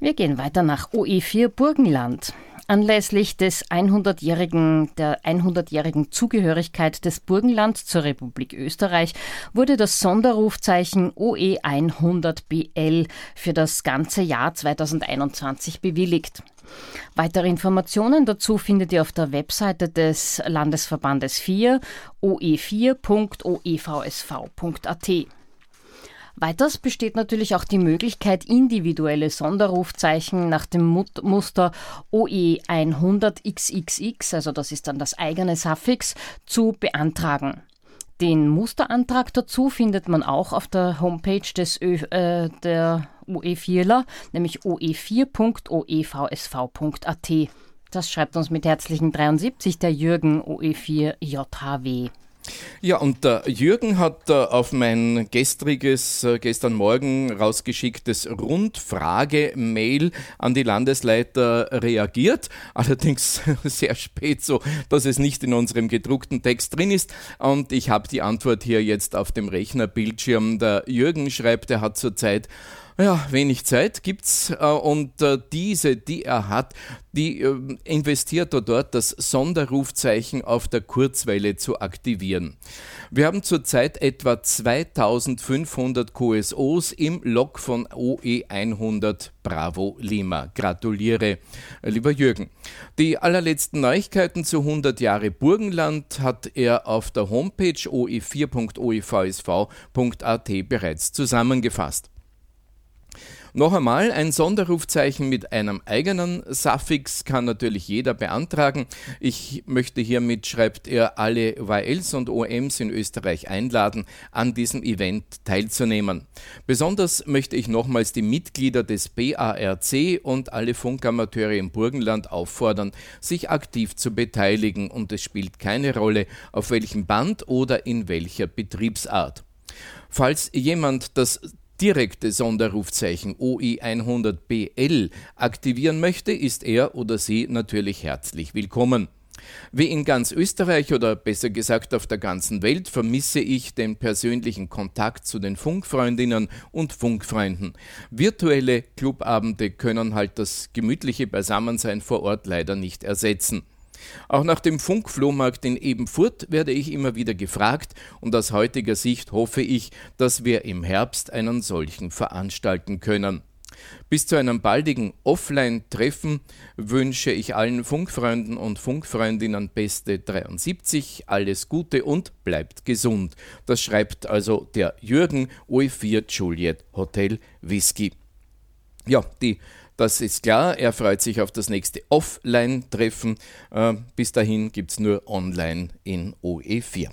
Wir gehen weiter nach OE4 Burgenland. Anlässlich des 100-jährigen, der 100-jährigen Zugehörigkeit des Burgenlands zur Republik Österreich wurde das Sonderrufzeichen OE 100BL für das ganze Jahr 2021 bewilligt. Weitere Informationen dazu findet ihr auf der Webseite des Landesverbandes 4 oe4.oevsv.at. Weiters besteht natürlich auch die Möglichkeit, individuelle Sonderrufzeichen nach dem Muster OE100XXX, also das ist dann das eigene Suffix, zu beantragen. Den Musterantrag dazu findet man auch auf der Homepage des Ö, äh, der OE4ler, nämlich oe4.oevsv.at. Das schreibt uns mit herzlichen 73 der Jürgen OE4JHW. Ja, und der Jürgen hat auf mein gestriges, äh, gestern Morgen rausgeschicktes Rundfrage-Mail an die Landesleiter reagiert. Allerdings (laughs) sehr spät, so dass es nicht in unserem gedruckten Text drin ist. Und ich habe die Antwort hier jetzt auf dem Rechnerbildschirm. Der Jürgen schreibt, er hat zurzeit ja, wenig Zeit gibt's äh, und äh, diese, die er hat, die äh, investiert er dort, das Sonderrufzeichen auf der Kurzwelle zu aktivieren. Wir haben zurzeit etwa 2500 QSOs im Log von OE100 Bravo Lima. Gratuliere, lieber Jürgen. Die allerletzten Neuigkeiten zu 100 Jahre Burgenland hat er auf der Homepage oe4.oevsv.at bereits zusammengefasst. Noch einmal, ein Sonderrufzeichen mit einem eigenen Suffix kann natürlich jeder beantragen. Ich möchte hiermit, schreibt er, alle YLs und OMs in Österreich einladen, an diesem Event teilzunehmen. Besonders möchte ich nochmals die Mitglieder des BARC und alle Funkamateure im Burgenland auffordern, sich aktiv zu beteiligen und es spielt keine Rolle, auf welchem Band oder in welcher Betriebsart. Falls jemand das direkte Sonderrufzeichen OE100BL aktivieren möchte, ist er oder sie natürlich herzlich willkommen. Wie in ganz Österreich oder besser gesagt auf der ganzen Welt vermisse ich den persönlichen Kontakt zu den Funkfreundinnen und Funkfreunden. Virtuelle Clubabende können halt das gemütliche Beisammensein vor Ort leider nicht ersetzen. Auch nach dem Funkflohmarkt in Ebenfurt werde ich immer wieder gefragt und aus heutiger Sicht hoffe ich, dass wir im Herbst einen solchen veranstalten können. Bis zu einem baldigen Offline-Treffen wünsche ich allen Funkfreunden und Funkfreundinnen beste 73, alles Gute und bleibt gesund. Das schreibt also der Jürgen OE4 Juliet Hotel Whisky. Ja, die das ist klar, er freut sich auf das nächste Offline-Treffen. Äh, bis dahin gibt es nur online in OE4.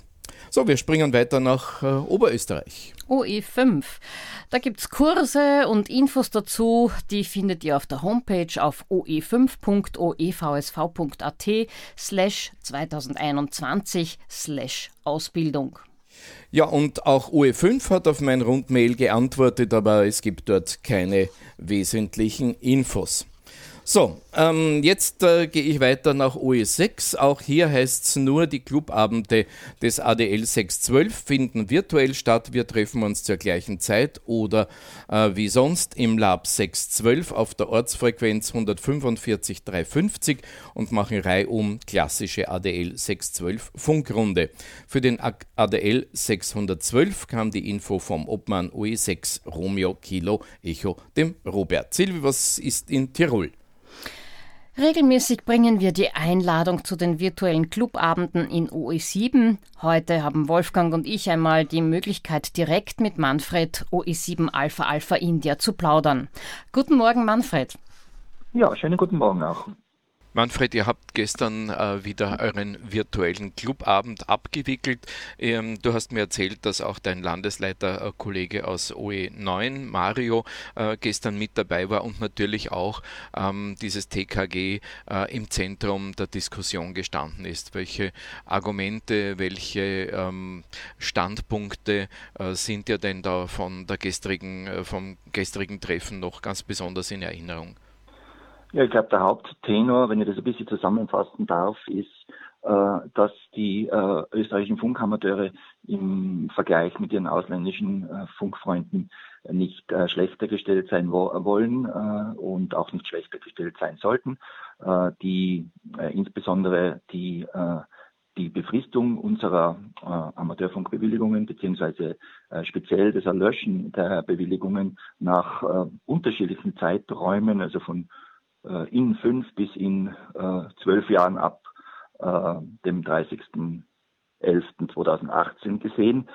So, wir springen weiter nach äh, Oberösterreich. OE5. Da gibt es Kurse und Infos dazu, die findet ihr auf der Homepage auf oe5.oevsv.at slash 2021 slash Ausbildung. Ja, und auch OE5 hat auf mein Rundmail geantwortet, aber es gibt dort keine wesentlichen Infos. So, ähm, jetzt äh, gehe ich weiter nach OE6. Auch hier heißt es nur, die Clubabende des ADL 612 finden virtuell statt. Wir treffen uns zur gleichen Zeit oder äh, wie sonst im Lab 612 auf der Ortsfrequenz 145 350 und machen reihum klassische ADL 612 Funkrunde. Für den ADL 612 kam die Info vom Obmann OE6 Romeo Kilo Echo, dem Robert. Silvi, was ist in Tirol? Regelmäßig bringen wir die Einladung zu den virtuellen Clubabenden in OE7. Heute haben Wolfgang und ich einmal die Möglichkeit, direkt mit Manfred OE7 Alpha Alpha India zu plaudern. Guten Morgen, Manfred. Ja, schönen guten Morgen auch. Manfred, ihr habt gestern äh, wieder euren virtuellen Clubabend abgewickelt. Ähm, du hast mir erzählt, dass auch dein Landesleiterkollege äh, aus OE9, Mario, äh, gestern mit dabei war und natürlich auch ähm, dieses TKG äh, im Zentrum der Diskussion gestanden ist. Welche Argumente, welche ähm, Standpunkte äh, sind dir denn da von der gestrigen, äh, vom gestrigen Treffen noch ganz besonders in Erinnerung? Ja, ich glaube, der Haupttenor, wenn ich das ein bisschen zusammenfassen darf, ist, äh, dass die äh, österreichischen Funkamateure im Vergleich mit ihren ausländischen äh, Funkfreunden nicht äh, schlechter gestellt sein wo wollen äh, und auch nicht schlechter gestellt sein sollten. Äh, die insbesondere die die Befristung unserer äh, Amateurfunkbewilligungen beziehungsweise äh, speziell das Erlöschen der Bewilligungen nach äh, unterschiedlichen Zeiträumen, also von äh, in fünf bis in äh, zwölf Jahren ab äh, dem 30.11.2018 gesehen,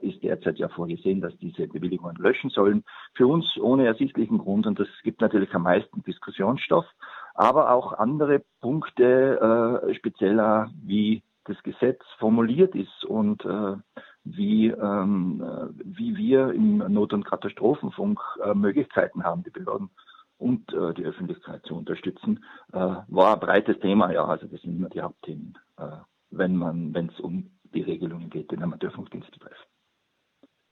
ist derzeit ja vorgesehen, dass diese Bewilligungen löschen sollen. Für uns ohne ersichtlichen Grund und das gibt natürlich am meisten Diskussionsstoff, aber auch andere Punkte, spezieller wie das Gesetz formuliert ist und äh, wie, ähm, wie wir im Not- und Katastrophenfunk äh, Möglichkeiten haben, die Behörden und äh, die Öffentlichkeit zu unterstützen, äh, war ein breites Thema, ja, also das sind immer die Hauptthemen, äh, wenn man, wenn es um die Regelungen geht, den Amateurfunkdienst betreffen.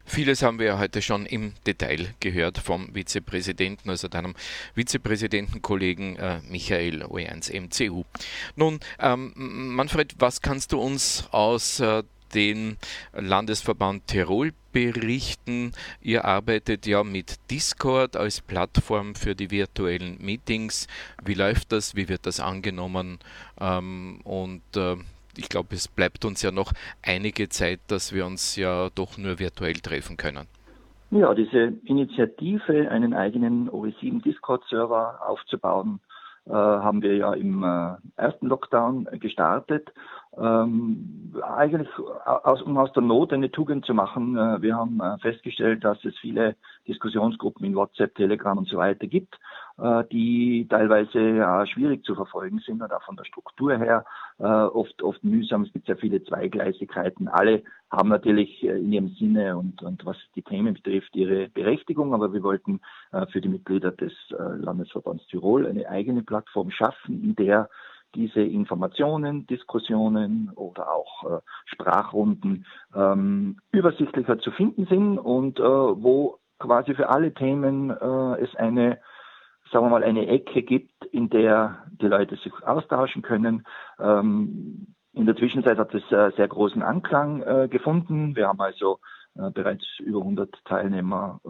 Vieles haben wir ja heute schon im Detail gehört vom Vizepräsidenten, also deinem Vizepräsidentenkollegen äh, Michael O1 MCU. Nun, ähm, Manfred, was kannst du uns aus äh, den Landesverband Tirol berichten. Ihr arbeitet ja mit Discord als Plattform für die virtuellen Meetings. Wie läuft das? Wie wird das angenommen? Ähm, und äh, ich glaube, es bleibt uns ja noch einige Zeit, dass wir uns ja doch nur virtuell treffen können. Ja, diese Initiative, einen eigenen OE7 Discord-Server aufzubauen, äh, haben wir ja im äh, ersten Lockdown gestartet ähm, eigentlich aus, um aus der Not eine Tugend zu machen. Äh, wir haben äh, festgestellt, dass es viele Diskussionsgruppen in WhatsApp, Telegram und so weiter gibt, äh, die teilweise ja, schwierig zu verfolgen sind und auch von der Struktur her äh, oft, oft mühsam. Es gibt sehr viele Zweigleisigkeiten. Alle haben natürlich äh, in ihrem Sinne und, und was die Themen betrifft ihre Berechtigung, aber wir wollten äh, für die Mitglieder des Landesverbands Tirol eine eigene Plattform schaffen, in der diese Informationen, Diskussionen oder auch äh, Sprachrunden ähm, übersichtlicher zu finden sind und äh, wo quasi für alle Themen äh, es eine, sagen wir mal, eine Ecke gibt, in der die Leute sich austauschen können. Ähm, in der Zwischenzeit hat es äh, sehr großen Anklang äh, gefunden. Wir haben also äh, bereits über 100 Teilnehmer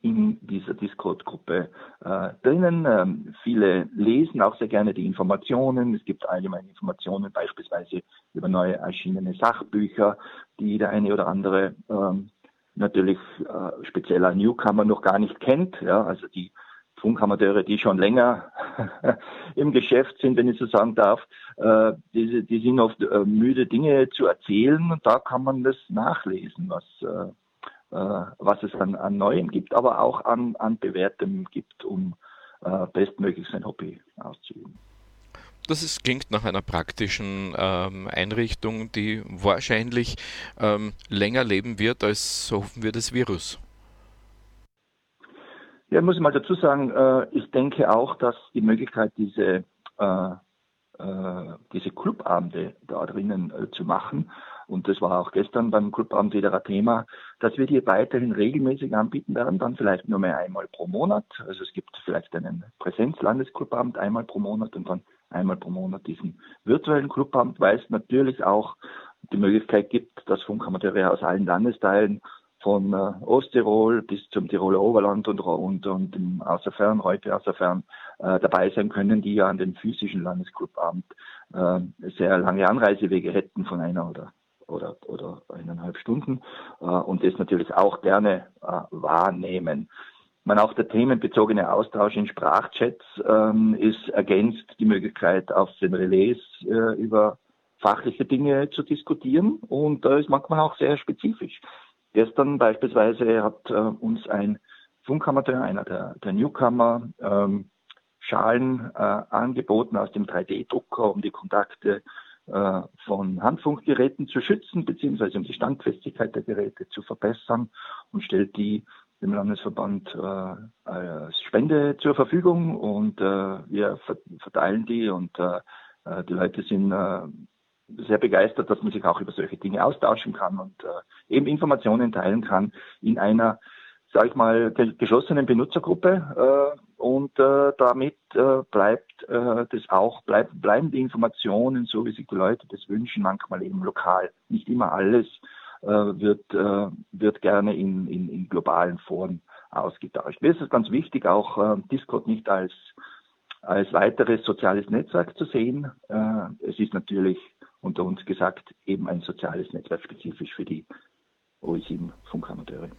in dieser Discord-Gruppe äh, drinnen. Ähm, viele lesen auch sehr gerne die Informationen. Es gibt allgemeine Informationen, beispielsweise über neu erschienene Sachbücher, die der eine oder andere ähm, natürlich äh, spezieller Newcomer noch gar nicht kennt. Ja, also die Funkamateure, die schon länger (laughs) im Geschäft sind, wenn ich so sagen darf, äh, die, die sind oft äh, müde, Dinge zu erzählen und da kann man das nachlesen, was, äh was es an, an Neuem gibt, aber auch an, an Bewährtem gibt, um äh, bestmöglich sein Hobby auszuüben. Das ist, klingt nach einer praktischen ähm, Einrichtung, die wahrscheinlich ähm, länger leben wird als, so hoffen wir, das Virus. Ja, muss ich mal dazu sagen, äh, ich denke auch, dass die Möglichkeit, diese, äh, äh, diese Clubabende da drinnen äh, zu machen, und das war auch gestern beim Clubabend wieder ein Thema, dass wir die weiterhin regelmäßig anbieten werden, dann vielleicht nur mehr einmal pro Monat. Also es gibt vielleicht einen Präsenzlandesclubabend einmal pro Monat und dann einmal pro Monat diesen virtuellen Clubabend, weil es natürlich auch die Möglichkeit gibt, dass Funkamateure aus allen Landesteilen von äh, Osttirol bis zum Tiroler Oberland und, und, und im Außerfern, heute Außerfern, äh, dabei sein können, die ja an den physischen Landesclubabend äh, sehr lange Anreisewege hätten von einer oder oder, oder eineinhalb Stunden äh, und das natürlich auch gerne äh, wahrnehmen. Man auch der themenbezogene Austausch in Sprachchats ähm, ist ergänzt die Möglichkeit auf den Relais äh, über fachliche Dinge zu diskutieren und da ist manchmal auch sehr spezifisch. Gestern beispielsweise hat äh, uns ein Funkamateur, einer der, der Newcomer, ähm, Schalen äh, angeboten aus dem 3D-Drucker, um die Kontakte äh, von Handfunkgeräten zu schützen, beziehungsweise um die Standfestigkeit der Geräte zu verbessern und stellt die dem Landesverband äh, als Spende zur Verfügung. Und äh, wir verteilen die und äh, äh die Leute sind äh, sehr begeistert, dass man sich auch über solche Dinge austauschen kann und äh, eben Informationen teilen kann in einer, sage ich mal, geschlossenen Benutzergruppe. Äh, und äh, damit äh, bleibt äh, das auch, bleib, bleiben die Informationen, so wie sich die Leute das wünschen, manchmal eben lokal. Nicht immer alles äh, wird, äh, wird gerne in, in, in globalen Foren ausgetauscht. Mir ist es ganz wichtig, auch äh, Discord nicht als, als weiteres soziales Netzwerk zu sehen. Äh, es ist natürlich unter uns gesagt, eben ein soziales Netzwerk spezifisch für die OE7-Funkamateure.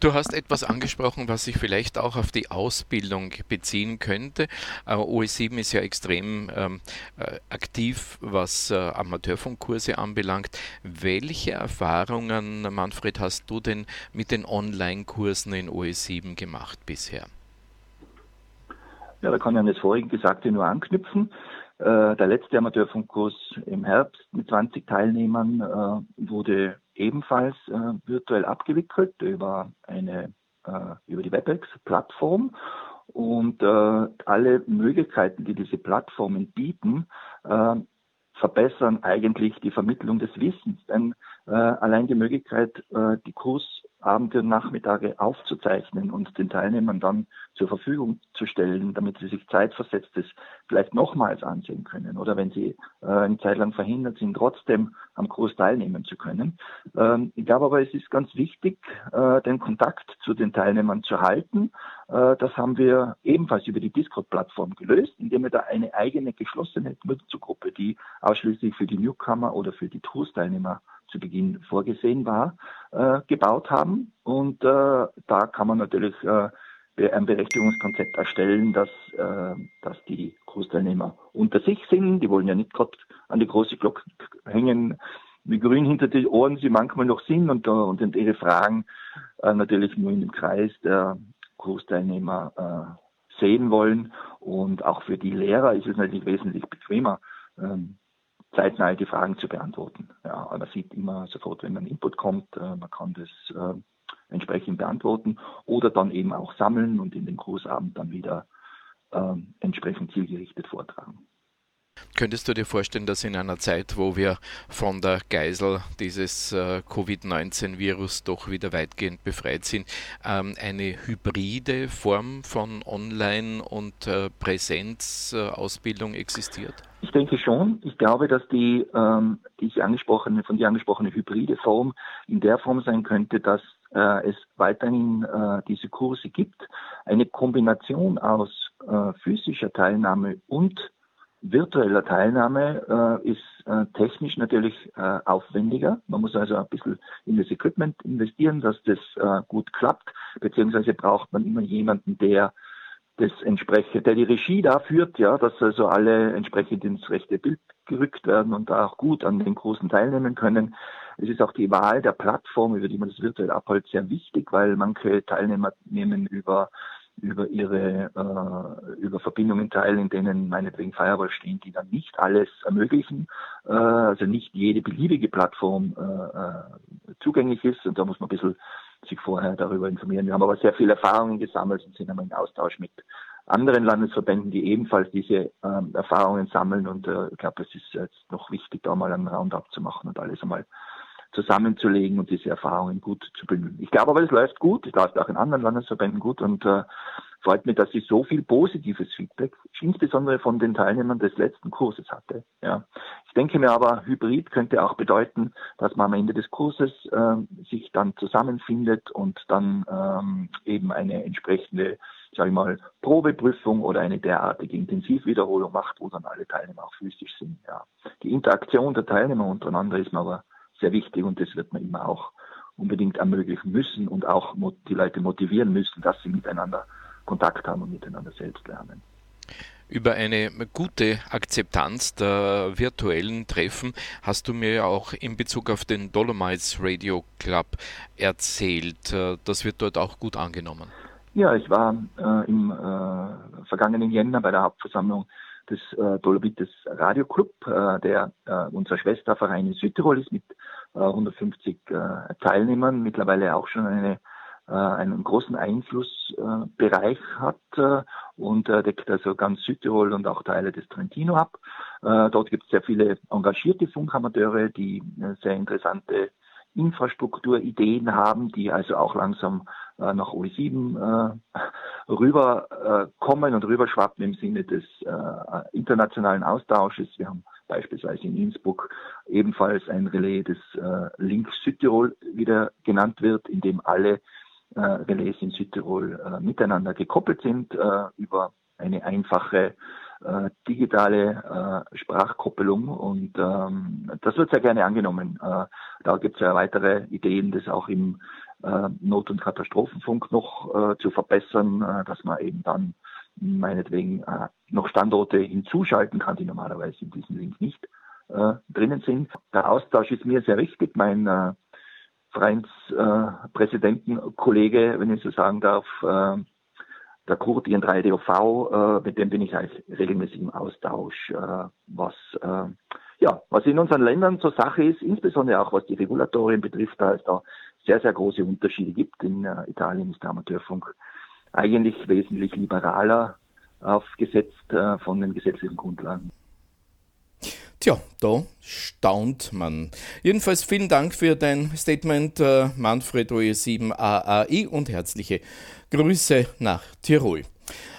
Du hast etwas angesprochen, was sich vielleicht auch auf die Ausbildung beziehen könnte. OE7 ist ja extrem ähm, äh, aktiv, was äh, Amateurfunkkurse anbelangt. Welche Erfahrungen, Manfred, hast du denn mit den Online-Kursen in OE7 gemacht bisher? Ja, da kann ich an das vorhin Gesagte nur anknüpfen. Äh, der letzte Amateurfunkkurs im Herbst mit 20 Teilnehmern äh, wurde ebenfalls äh, virtuell abgewickelt über eine über die WebEx-Plattform und alle Möglichkeiten, die diese Plattformen bieten, verbessern eigentlich die Vermittlung des Wissens. Denn äh, allein die Möglichkeit, äh, die Kursabende und Nachmittage aufzuzeichnen und den Teilnehmern dann zur Verfügung zu stellen, damit sie sich zeitversetztes vielleicht nochmals ansehen können oder wenn sie äh, eine Zeit lang verhindert sind, trotzdem am Kurs teilnehmen zu können. Ähm, ich glaube aber, es ist ganz wichtig, äh, den Kontakt zu den Teilnehmern zu halten. Äh, das haben wir ebenfalls über die Discord-Plattform gelöst, indem wir da eine eigene geschlossene Nutzergruppe, die ausschließlich für die Newcomer oder für die TOUS-Teilnehmer zu Beginn vorgesehen war, äh, gebaut haben. Und äh, da kann man natürlich äh, ein Berechtigungskonzept erstellen, dass, äh, dass die Kursteilnehmer unter sich sind. Die wollen ja nicht gerade an die große Glocke hängen, wie grün hinter die Ohren sie manchmal noch sind und, und ihre Fragen äh, natürlich nur in dem Kreis der Kursteilnehmer äh, sehen wollen. Und auch für die Lehrer ist es natürlich wesentlich bequemer, ähm, zeitnah die Fragen zu beantworten. Ja, man sieht immer sofort, wenn ein Input kommt, äh, man kann das äh, entsprechend beantworten oder dann eben auch sammeln und in den Kursabend dann wieder äh, entsprechend zielgerichtet vortragen. Könntest du dir vorstellen, dass in einer Zeit, wo wir von der Geisel dieses äh, Covid-19-Virus doch wieder weitgehend befreit sind, ähm, eine hybride Form von Online- und äh, Präsenzausbildung existiert? Ich denke schon. Ich glaube, dass die, ähm, die angesprochene, von dir angesprochene hybride Form in der Form sein könnte, dass äh, es weiterhin äh, diese Kurse gibt. Eine Kombination aus äh, physischer Teilnahme und virtueller Teilnahme äh, ist äh, technisch natürlich äh, aufwendiger. Man muss also ein bisschen in das Equipment investieren, dass das äh, gut klappt, beziehungsweise braucht man immer jemanden, der das entsprechend, der die Regie da führt, ja, dass also alle entsprechend ins rechte Bild gerückt werden und da auch gut an den Großen teilnehmen können. Es ist auch die Wahl der Plattform, über die man das virtuell abholt, sehr wichtig, weil manche Teilnehmer nehmen über über ihre äh, über Verbindungen teil, in denen meinetwegen Firewall stehen, die dann nicht alles ermöglichen, äh, also nicht jede beliebige Plattform äh, äh, zugänglich ist und da muss man ein bisschen sich vorher darüber informieren. Wir haben aber sehr viele Erfahrungen gesammelt und sind einmal in Austausch mit anderen Landesverbänden, die ebenfalls diese ähm, Erfahrungen sammeln und äh, ich glaube, es ist jetzt noch wichtig, da mal einen Roundup zu machen und alles einmal zusammenzulegen und diese Erfahrungen gut zu bündeln. Ich glaube aber, es läuft gut, es läuft auch in anderen Landesverbänden gut und äh, freut mich, dass ich so viel positives Feedback, insbesondere von den Teilnehmern des letzten Kurses hatte. Ja. Ich denke mir aber, Hybrid könnte auch bedeuten, dass man am Ende des Kurses äh, sich dann zusammenfindet und dann ähm, eben eine entsprechende, sage ich mal, Probeprüfung oder eine derartige Intensivwiederholung macht, wo dann alle Teilnehmer auch physisch sind. Ja. Die Interaktion der Teilnehmer untereinander ist mir aber sehr wichtig und das wird man immer auch unbedingt ermöglichen müssen und auch die Leute motivieren müssen, dass sie miteinander Kontakt haben und miteinander selbst lernen. Über eine gute Akzeptanz der virtuellen Treffen hast du mir ja auch in Bezug auf den Dolomites Radio Club erzählt. Das wird dort auch gut angenommen. Ja, ich war äh, im äh, vergangenen Jänner bei der Hauptversammlung des äh, Dolomites Radio Club, äh, der äh, unser Schwesterverein in Südtirol ist mit 150 äh, äh, Teilnehmern, mittlerweile auch schon eine äh, einen großen Einflussbereich hat und deckt also ganz Südtirol und auch Teile des Trentino ab. Dort gibt es sehr viele engagierte Funkamateure, die sehr interessante Infrastrukturideen haben, die also auch langsam äh, nach OE7 äh, (laughs) rüberkommen äh, und rüberschwappen im Sinne des äh, internationalen Austausches. Wir haben beispielsweise in Innsbruck ebenfalls ein Relais, das äh, Link Südtirol wieder genannt wird, in dem alle äh, Relais in Südtirol äh, miteinander gekoppelt sind äh, über eine einfache äh, digitale äh, Sprachkoppelung und ähm, das wird sehr gerne angenommen. Äh, da gibt es ja weitere Ideen, das auch im Not- und Katastrophenfunk noch äh, zu verbessern, äh, dass man eben dann meinetwegen äh, noch Standorte hinzuschalten kann, die normalerweise in diesem Link nicht äh, drinnen sind. Der Austausch ist mir sehr wichtig. Mein äh, Vereinspräsidentenkollege, wenn ich so sagen darf, äh, der Kurt IN3DOV, äh, mit dem bin ich eigentlich regelmäßig im Austausch, äh, was äh, ja, was in unseren Ländern zur Sache ist, insbesondere auch was die Regulatorien betrifft, da es da sehr, sehr große Unterschiede gibt. In äh, Italien ist der Amateurfunk eigentlich wesentlich liberaler aufgesetzt äh, von den gesetzlichen Grundlagen. Tja, da staunt man. Jedenfalls vielen Dank für dein Statement, äh, Manfred OE7 AAI und herzliche Grüße nach Tirol.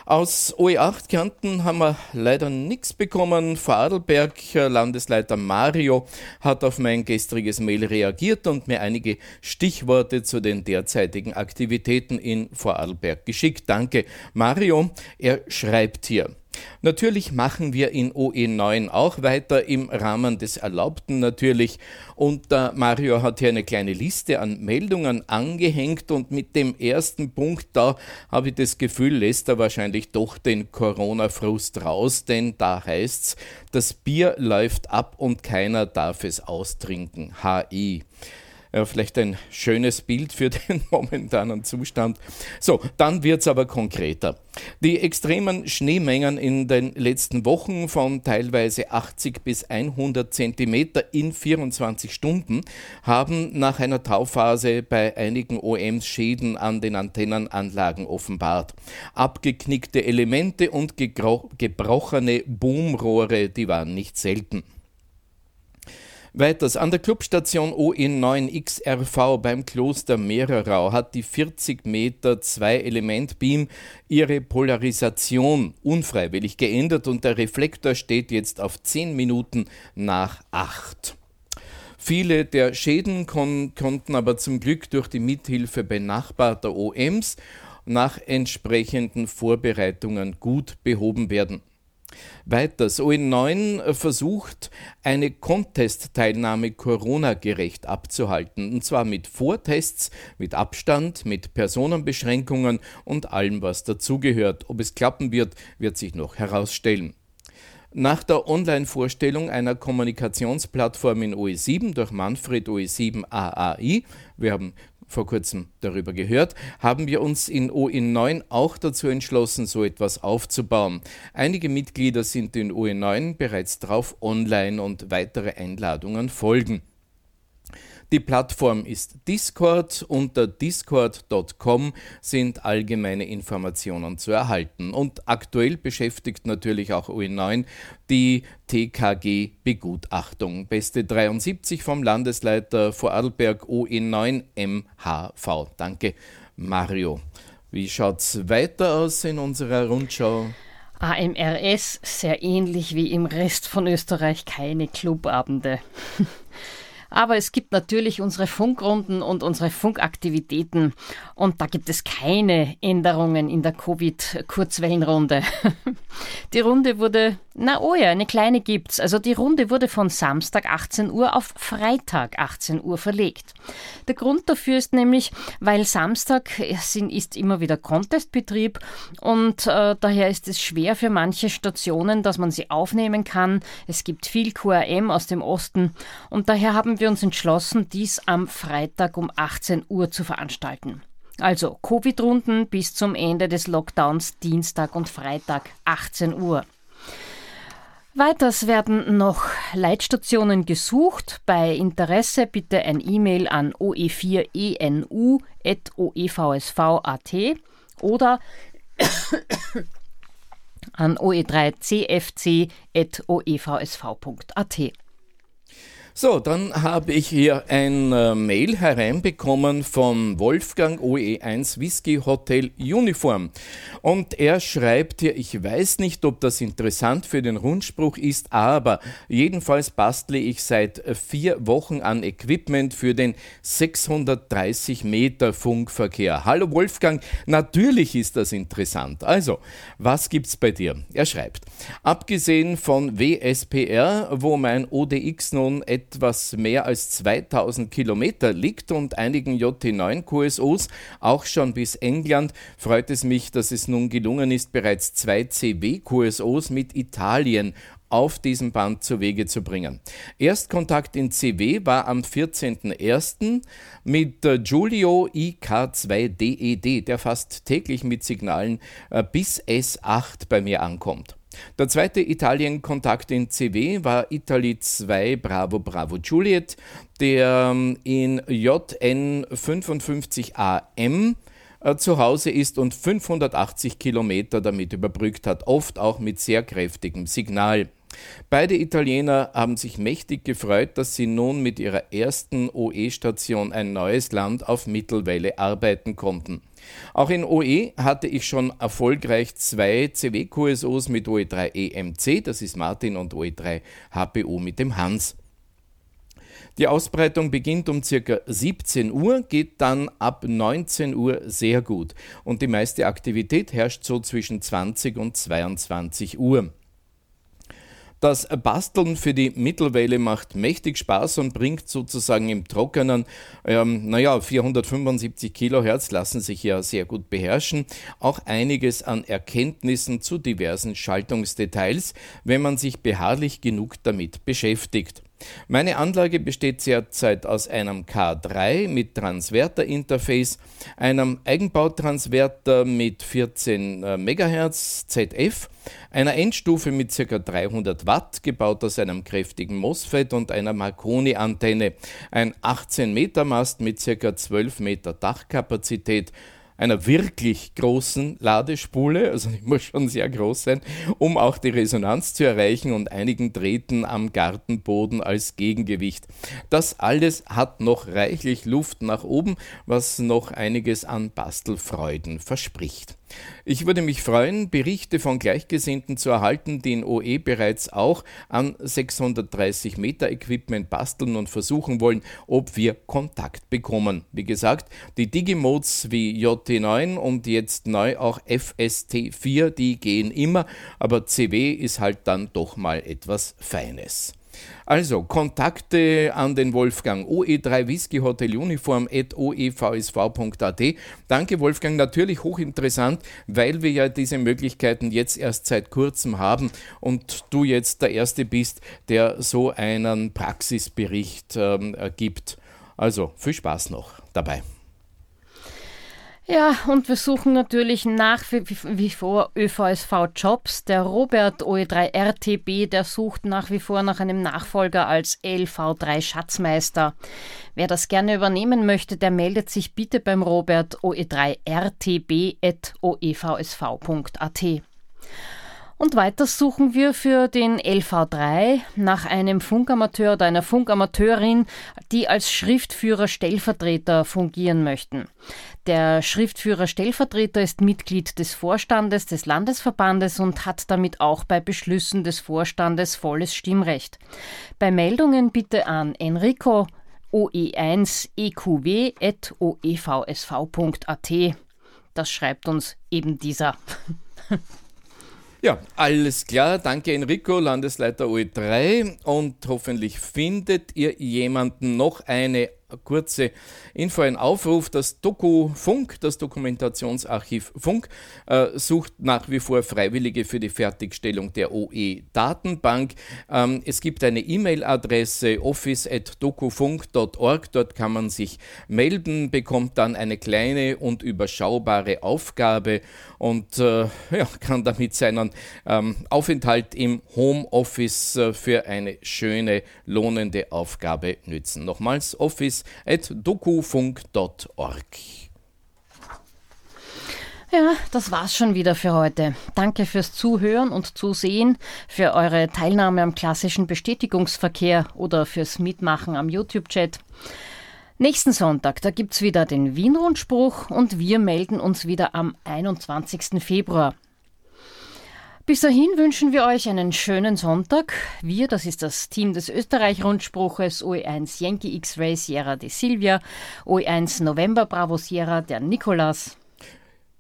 Aus OE8 Kärnten haben wir leider nichts bekommen. Vorarlberg, äh, Landesleiter Mario, hat auf mein gestriges Mail reagiert und mir einige Stichworte zu den derzeitigen Aktivitäten in Vorarlberg geschickt. Danke, Mario. Er schreibt hier. Natürlich machen wir in OE9 auch weiter im Rahmen des Erlaubten natürlich. Und äh, Mario hat hier eine kleine Liste an Meldungen angehängt und mit dem ersten Punkt da habe ich das Gefühl, lässt er wahrscheinlich doch den Corona-Frust raus, denn da heißt's, das Bier läuft ab und keiner darf es austrinken. HI vielleicht ein schönes Bild für (laughs) den momentanen Zustand. So, dann wird's aber konkreter. Die extremen Schneemengen in den letzten Wochen von teilweise 80 bis 100 Zentimeter in 24 Stunden haben nach einer Tauphase bei einigen OMs Schäden an den Antennenanlagen offenbart. Abgeknickte Elemente und gebrochene Boomrohre, die waren nicht selten. Weiters, an der Clubstation OE9XRV beim Kloster Mehrerau hat die 40 Meter 2-Element-Beam ihre Polarisation unfreiwillig geändert und der Reflektor steht jetzt auf 10 Minuten nach 8. Viele der Schäden kon konnten aber zum Glück durch die Mithilfe benachbarter OMs nach entsprechenden Vorbereitungen gut behoben werden. Weiters, OE9 versucht, eine Contest-Teilnahme Corona-gerecht abzuhalten, und zwar mit Vortests, mit Abstand, mit Personenbeschränkungen und allem, was dazugehört. Ob es klappen wird, wird sich noch herausstellen. Nach der Online-Vorstellung einer Kommunikationsplattform in OE7 durch Manfred OE7 AAI, wir haben vor kurzem darüber gehört, haben wir uns in OE9 auch dazu entschlossen, so etwas aufzubauen. Einige Mitglieder sind in OE9 bereits drauf online und weitere Einladungen folgen. Die Plattform ist Discord. Unter discord.com sind allgemeine Informationen zu erhalten. Und aktuell beschäftigt natürlich auch OE9 die TKG-Begutachtung. Beste 73 vom Landesleiter Vorarlberg OE9 MHV. Danke, Mario. Wie schaut's weiter aus in unserer Rundschau? AMRS sehr ähnlich wie im Rest von Österreich keine Clubabende. (laughs) Aber es gibt natürlich unsere Funkrunden und unsere Funkaktivitäten. Und da gibt es keine Änderungen in der Covid-Kurzwellenrunde. (laughs) Die Runde wurde, na oh ja, eine kleine gibt's. Also die Runde wurde von Samstag 18 Uhr auf Freitag 18 Uhr verlegt. Der Grund dafür ist nämlich, weil Samstag ist immer wieder Contestbetrieb und äh, daher ist es schwer für manche Stationen, dass man sie aufnehmen kann. Es gibt viel QRM aus dem Osten und daher haben wir uns entschlossen, dies am Freitag um 18 Uhr zu veranstalten. Also Covid-Runden bis zum Ende des Lockdowns Dienstag und Freitag 18 Uhr. Weiters werden noch Leitstationen gesucht. Bei Interesse bitte ein E-Mail an oe4enu.oevsv.at oder (coughs) an oe3cfc.oevsv.at. So, dann habe ich hier ein äh, Mail hereinbekommen von Wolfgang OE1 Whisky Hotel Uniform. Und er schreibt hier, ich weiß nicht, ob das interessant für den Rundspruch ist, aber jedenfalls bastle ich seit vier Wochen an Equipment für den 630 Meter Funkverkehr. Hallo Wolfgang, natürlich ist das interessant. Also, was gibt's bei dir? Er schreibt, abgesehen von WSPR, wo mein ODX nun etwa etwas mehr als 2000 Kilometer liegt und einigen JT9 QSOs auch schon bis England, freut es mich, dass es nun gelungen ist, bereits zwei CW QSOs mit Italien auf diesem Band zu Wege zu bringen. Erstkontakt in CW war am 14.01. mit äh, Giulio IK2DED, e der fast täglich mit Signalen äh, bis S8 bei mir ankommt. Der zweite Italien-Kontakt in CW war Italy 2 Bravo Bravo Juliet, der ähm, in JN 55 AM äh, zu Hause ist und 580 Kilometer damit überbrückt hat, oft auch mit sehr kräftigem Signal. Beide Italiener haben sich mächtig gefreut, dass sie nun mit ihrer ersten OE-Station ein neues Land auf Mittelwelle arbeiten konnten. Auch in OE hatte ich schon erfolgreich zwei CW-QSOs mit OE3 EMC, das ist Martin, und OE3 HPO mit dem Hans. Die Ausbreitung beginnt um ca. 17 Uhr, geht dann ab 19 Uhr sehr gut und die meiste Aktivität herrscht so zwischen 20 und 22 Uhr. Das Basteln für die Mittelwelle macht mächtig Spaß und bringt sozusagen im Trockenen, ähm, naja, 475 Kilohertz lassen sich ja sehr gut beherrschen, auch einiges an Erkenntnissen zu diversen Schaltungsdetails, wenn man sich beharrlich genug damit beschäftigt. Meine Anlage besteht derzeit aus einem K3 mit Transverter-Interface, einem Eigenbautransverter mit 14 äh, MHz ZF, einer Endstufe mit ca. 300 Watt, gebaut aus einem kräftigen MOSFET und einer Marconi-Antenne, ein 18 Meter Mast mit ca. 12 Meter Dachkapazität einer wirklich großen Ladespule, also (laughs) die muss schon sehr groß sein, um auch die Resonanz zu erreichen und einigen Drähten am Gartenboden als Gegengewicht. Das alles hat noch reichlich Luft nach oben, was noch einiges an Bastelfreuden verspricht. Ich würde mich freuen, Berichte von Gleichgesinnten zu erhalten, die in OE bereits auch an 630 Meter Equipment basteln und versuchen wollen, ob wir Kontakt bekommen. Wie gesagt, die Digimodes wie JT VT9 und jetzt neu auch FST4, die gehen immer, aber CW ist halt dann doch mal etwas Feines. Also Kontakte an den Wolfgang OE3 Whisky Hotel Uniform at oevsv.at. Danke Wolfgang, natürlich hochinteressant, weil wir ja diese Möglichkeiten jetzt erst seit kurzem haben und du jetzt der Erste bist, der so einen Praxisbericht ähm, gibt. Also viel Spaß noch dabei. Ja, und wir suchen natürlich nach wie vor ÖVSV-Jobs. Der Robert OE3RTB, der sucht nach wie vor nach einem Nachfolger als LV3 Schatzmeister. Wer das gerne übernehmen möchte, der meldet sich bitte beim Robert OE3RTB.oevsv.at. Und weiter suchen wir für den LV3 nach einem Funkamateur oder einer Funkamateurin, die als Schriftführer Stellvertreter fungieren möchten. Der Schriftführer Stellvertreter ist Mitglied des Vorstandes des Landesverbandes und hat damit auch bei Beschlüssen des Vorstandes volles Stimmrecht. Bei Meldungen bitte an Enrico oe1eqw.oevsv.at. Das schreibt uns eben dieser. (laughs) Ja, alles klar. Danke Enrico, Landesleiter OE3. Und hoffentlich findet ihr jemanden noch eine kurze Info, ein Aufruf. Das Doku Funk, das Dokumentationsarchiv Funk, äh, sucht nach wie vor Freiwillige für die Fertigstellung der OE-Datenbank. Ähm, es gibt eine E-Mail-Adresse office.dokufunk.org. Dort kann man sich melden, bekommt dann eine kleine und überschaubare Aufgabe und äh, ja, kann damit seinen ähm, Aufenthalt im Homeoffice äh, für eine schöne, lohnende Aufgabe nützen. Nochmals Office dokufunk.org. Ja, das war's schon wieder für heute. Danke fürs Zuhören und Zusehen, für eure Teilnahme am klassischen Bestätigungsverkehr oder fürs Mitmachen am YouTube-Chat. Nächsten Sonntag, da gibt's wieder den Wien-Rundspruch und wir melden uns wieder am 21. Februar. Bis dahin wünschen wir euch einen schönen Sonntag. Wir, das ist das Team des Österreich-Rundspruches OE1 Yankee X-Ray Sierra de Silvia, OE1 November Bravo Sierra der Nikolas,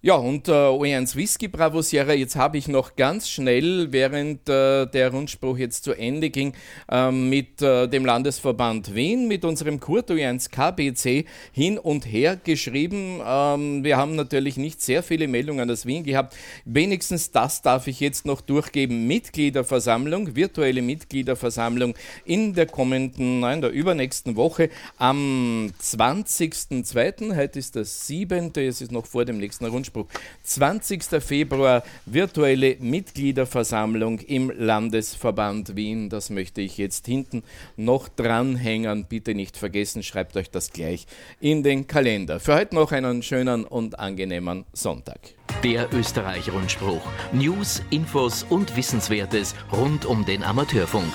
ja, und äh, O1 Whisky Bravo Sierra, jetzt habe ich noch ganz schnell, während äh, der Rundspruch jetzt zu Ende ging, äh, mit äh, dem Landesverband Wien, mit unserem Kurt O1 KBC hin und her geschrieben. Ähm, wir haben natürlich nicht sehr viele Meldungen aus Wien gehabt. Wenigstens das darf ich jetzt noch durchgeben. Mitgliederversammlung, virtuelle Mitgliederversammlung in der kommenden, nein, der übernächsten Woche am 20.02. Heute ist das 7. Es ist noch vor dem nächsten Rundspruch. Anspruch. 20. Februar virtuelle Mitgliederversammlung im Landesverband Wien. Das möchte ich jetzt hinten noch dranhängen. Bitte nicht vergessen, schreibt euch das gleich in den Kalender. Für heute noch einen schönen und angenehmen Sonntag. Der Österreich-Rundspruch. News, Infos und Wissenswertes rund um den Amateurfunk.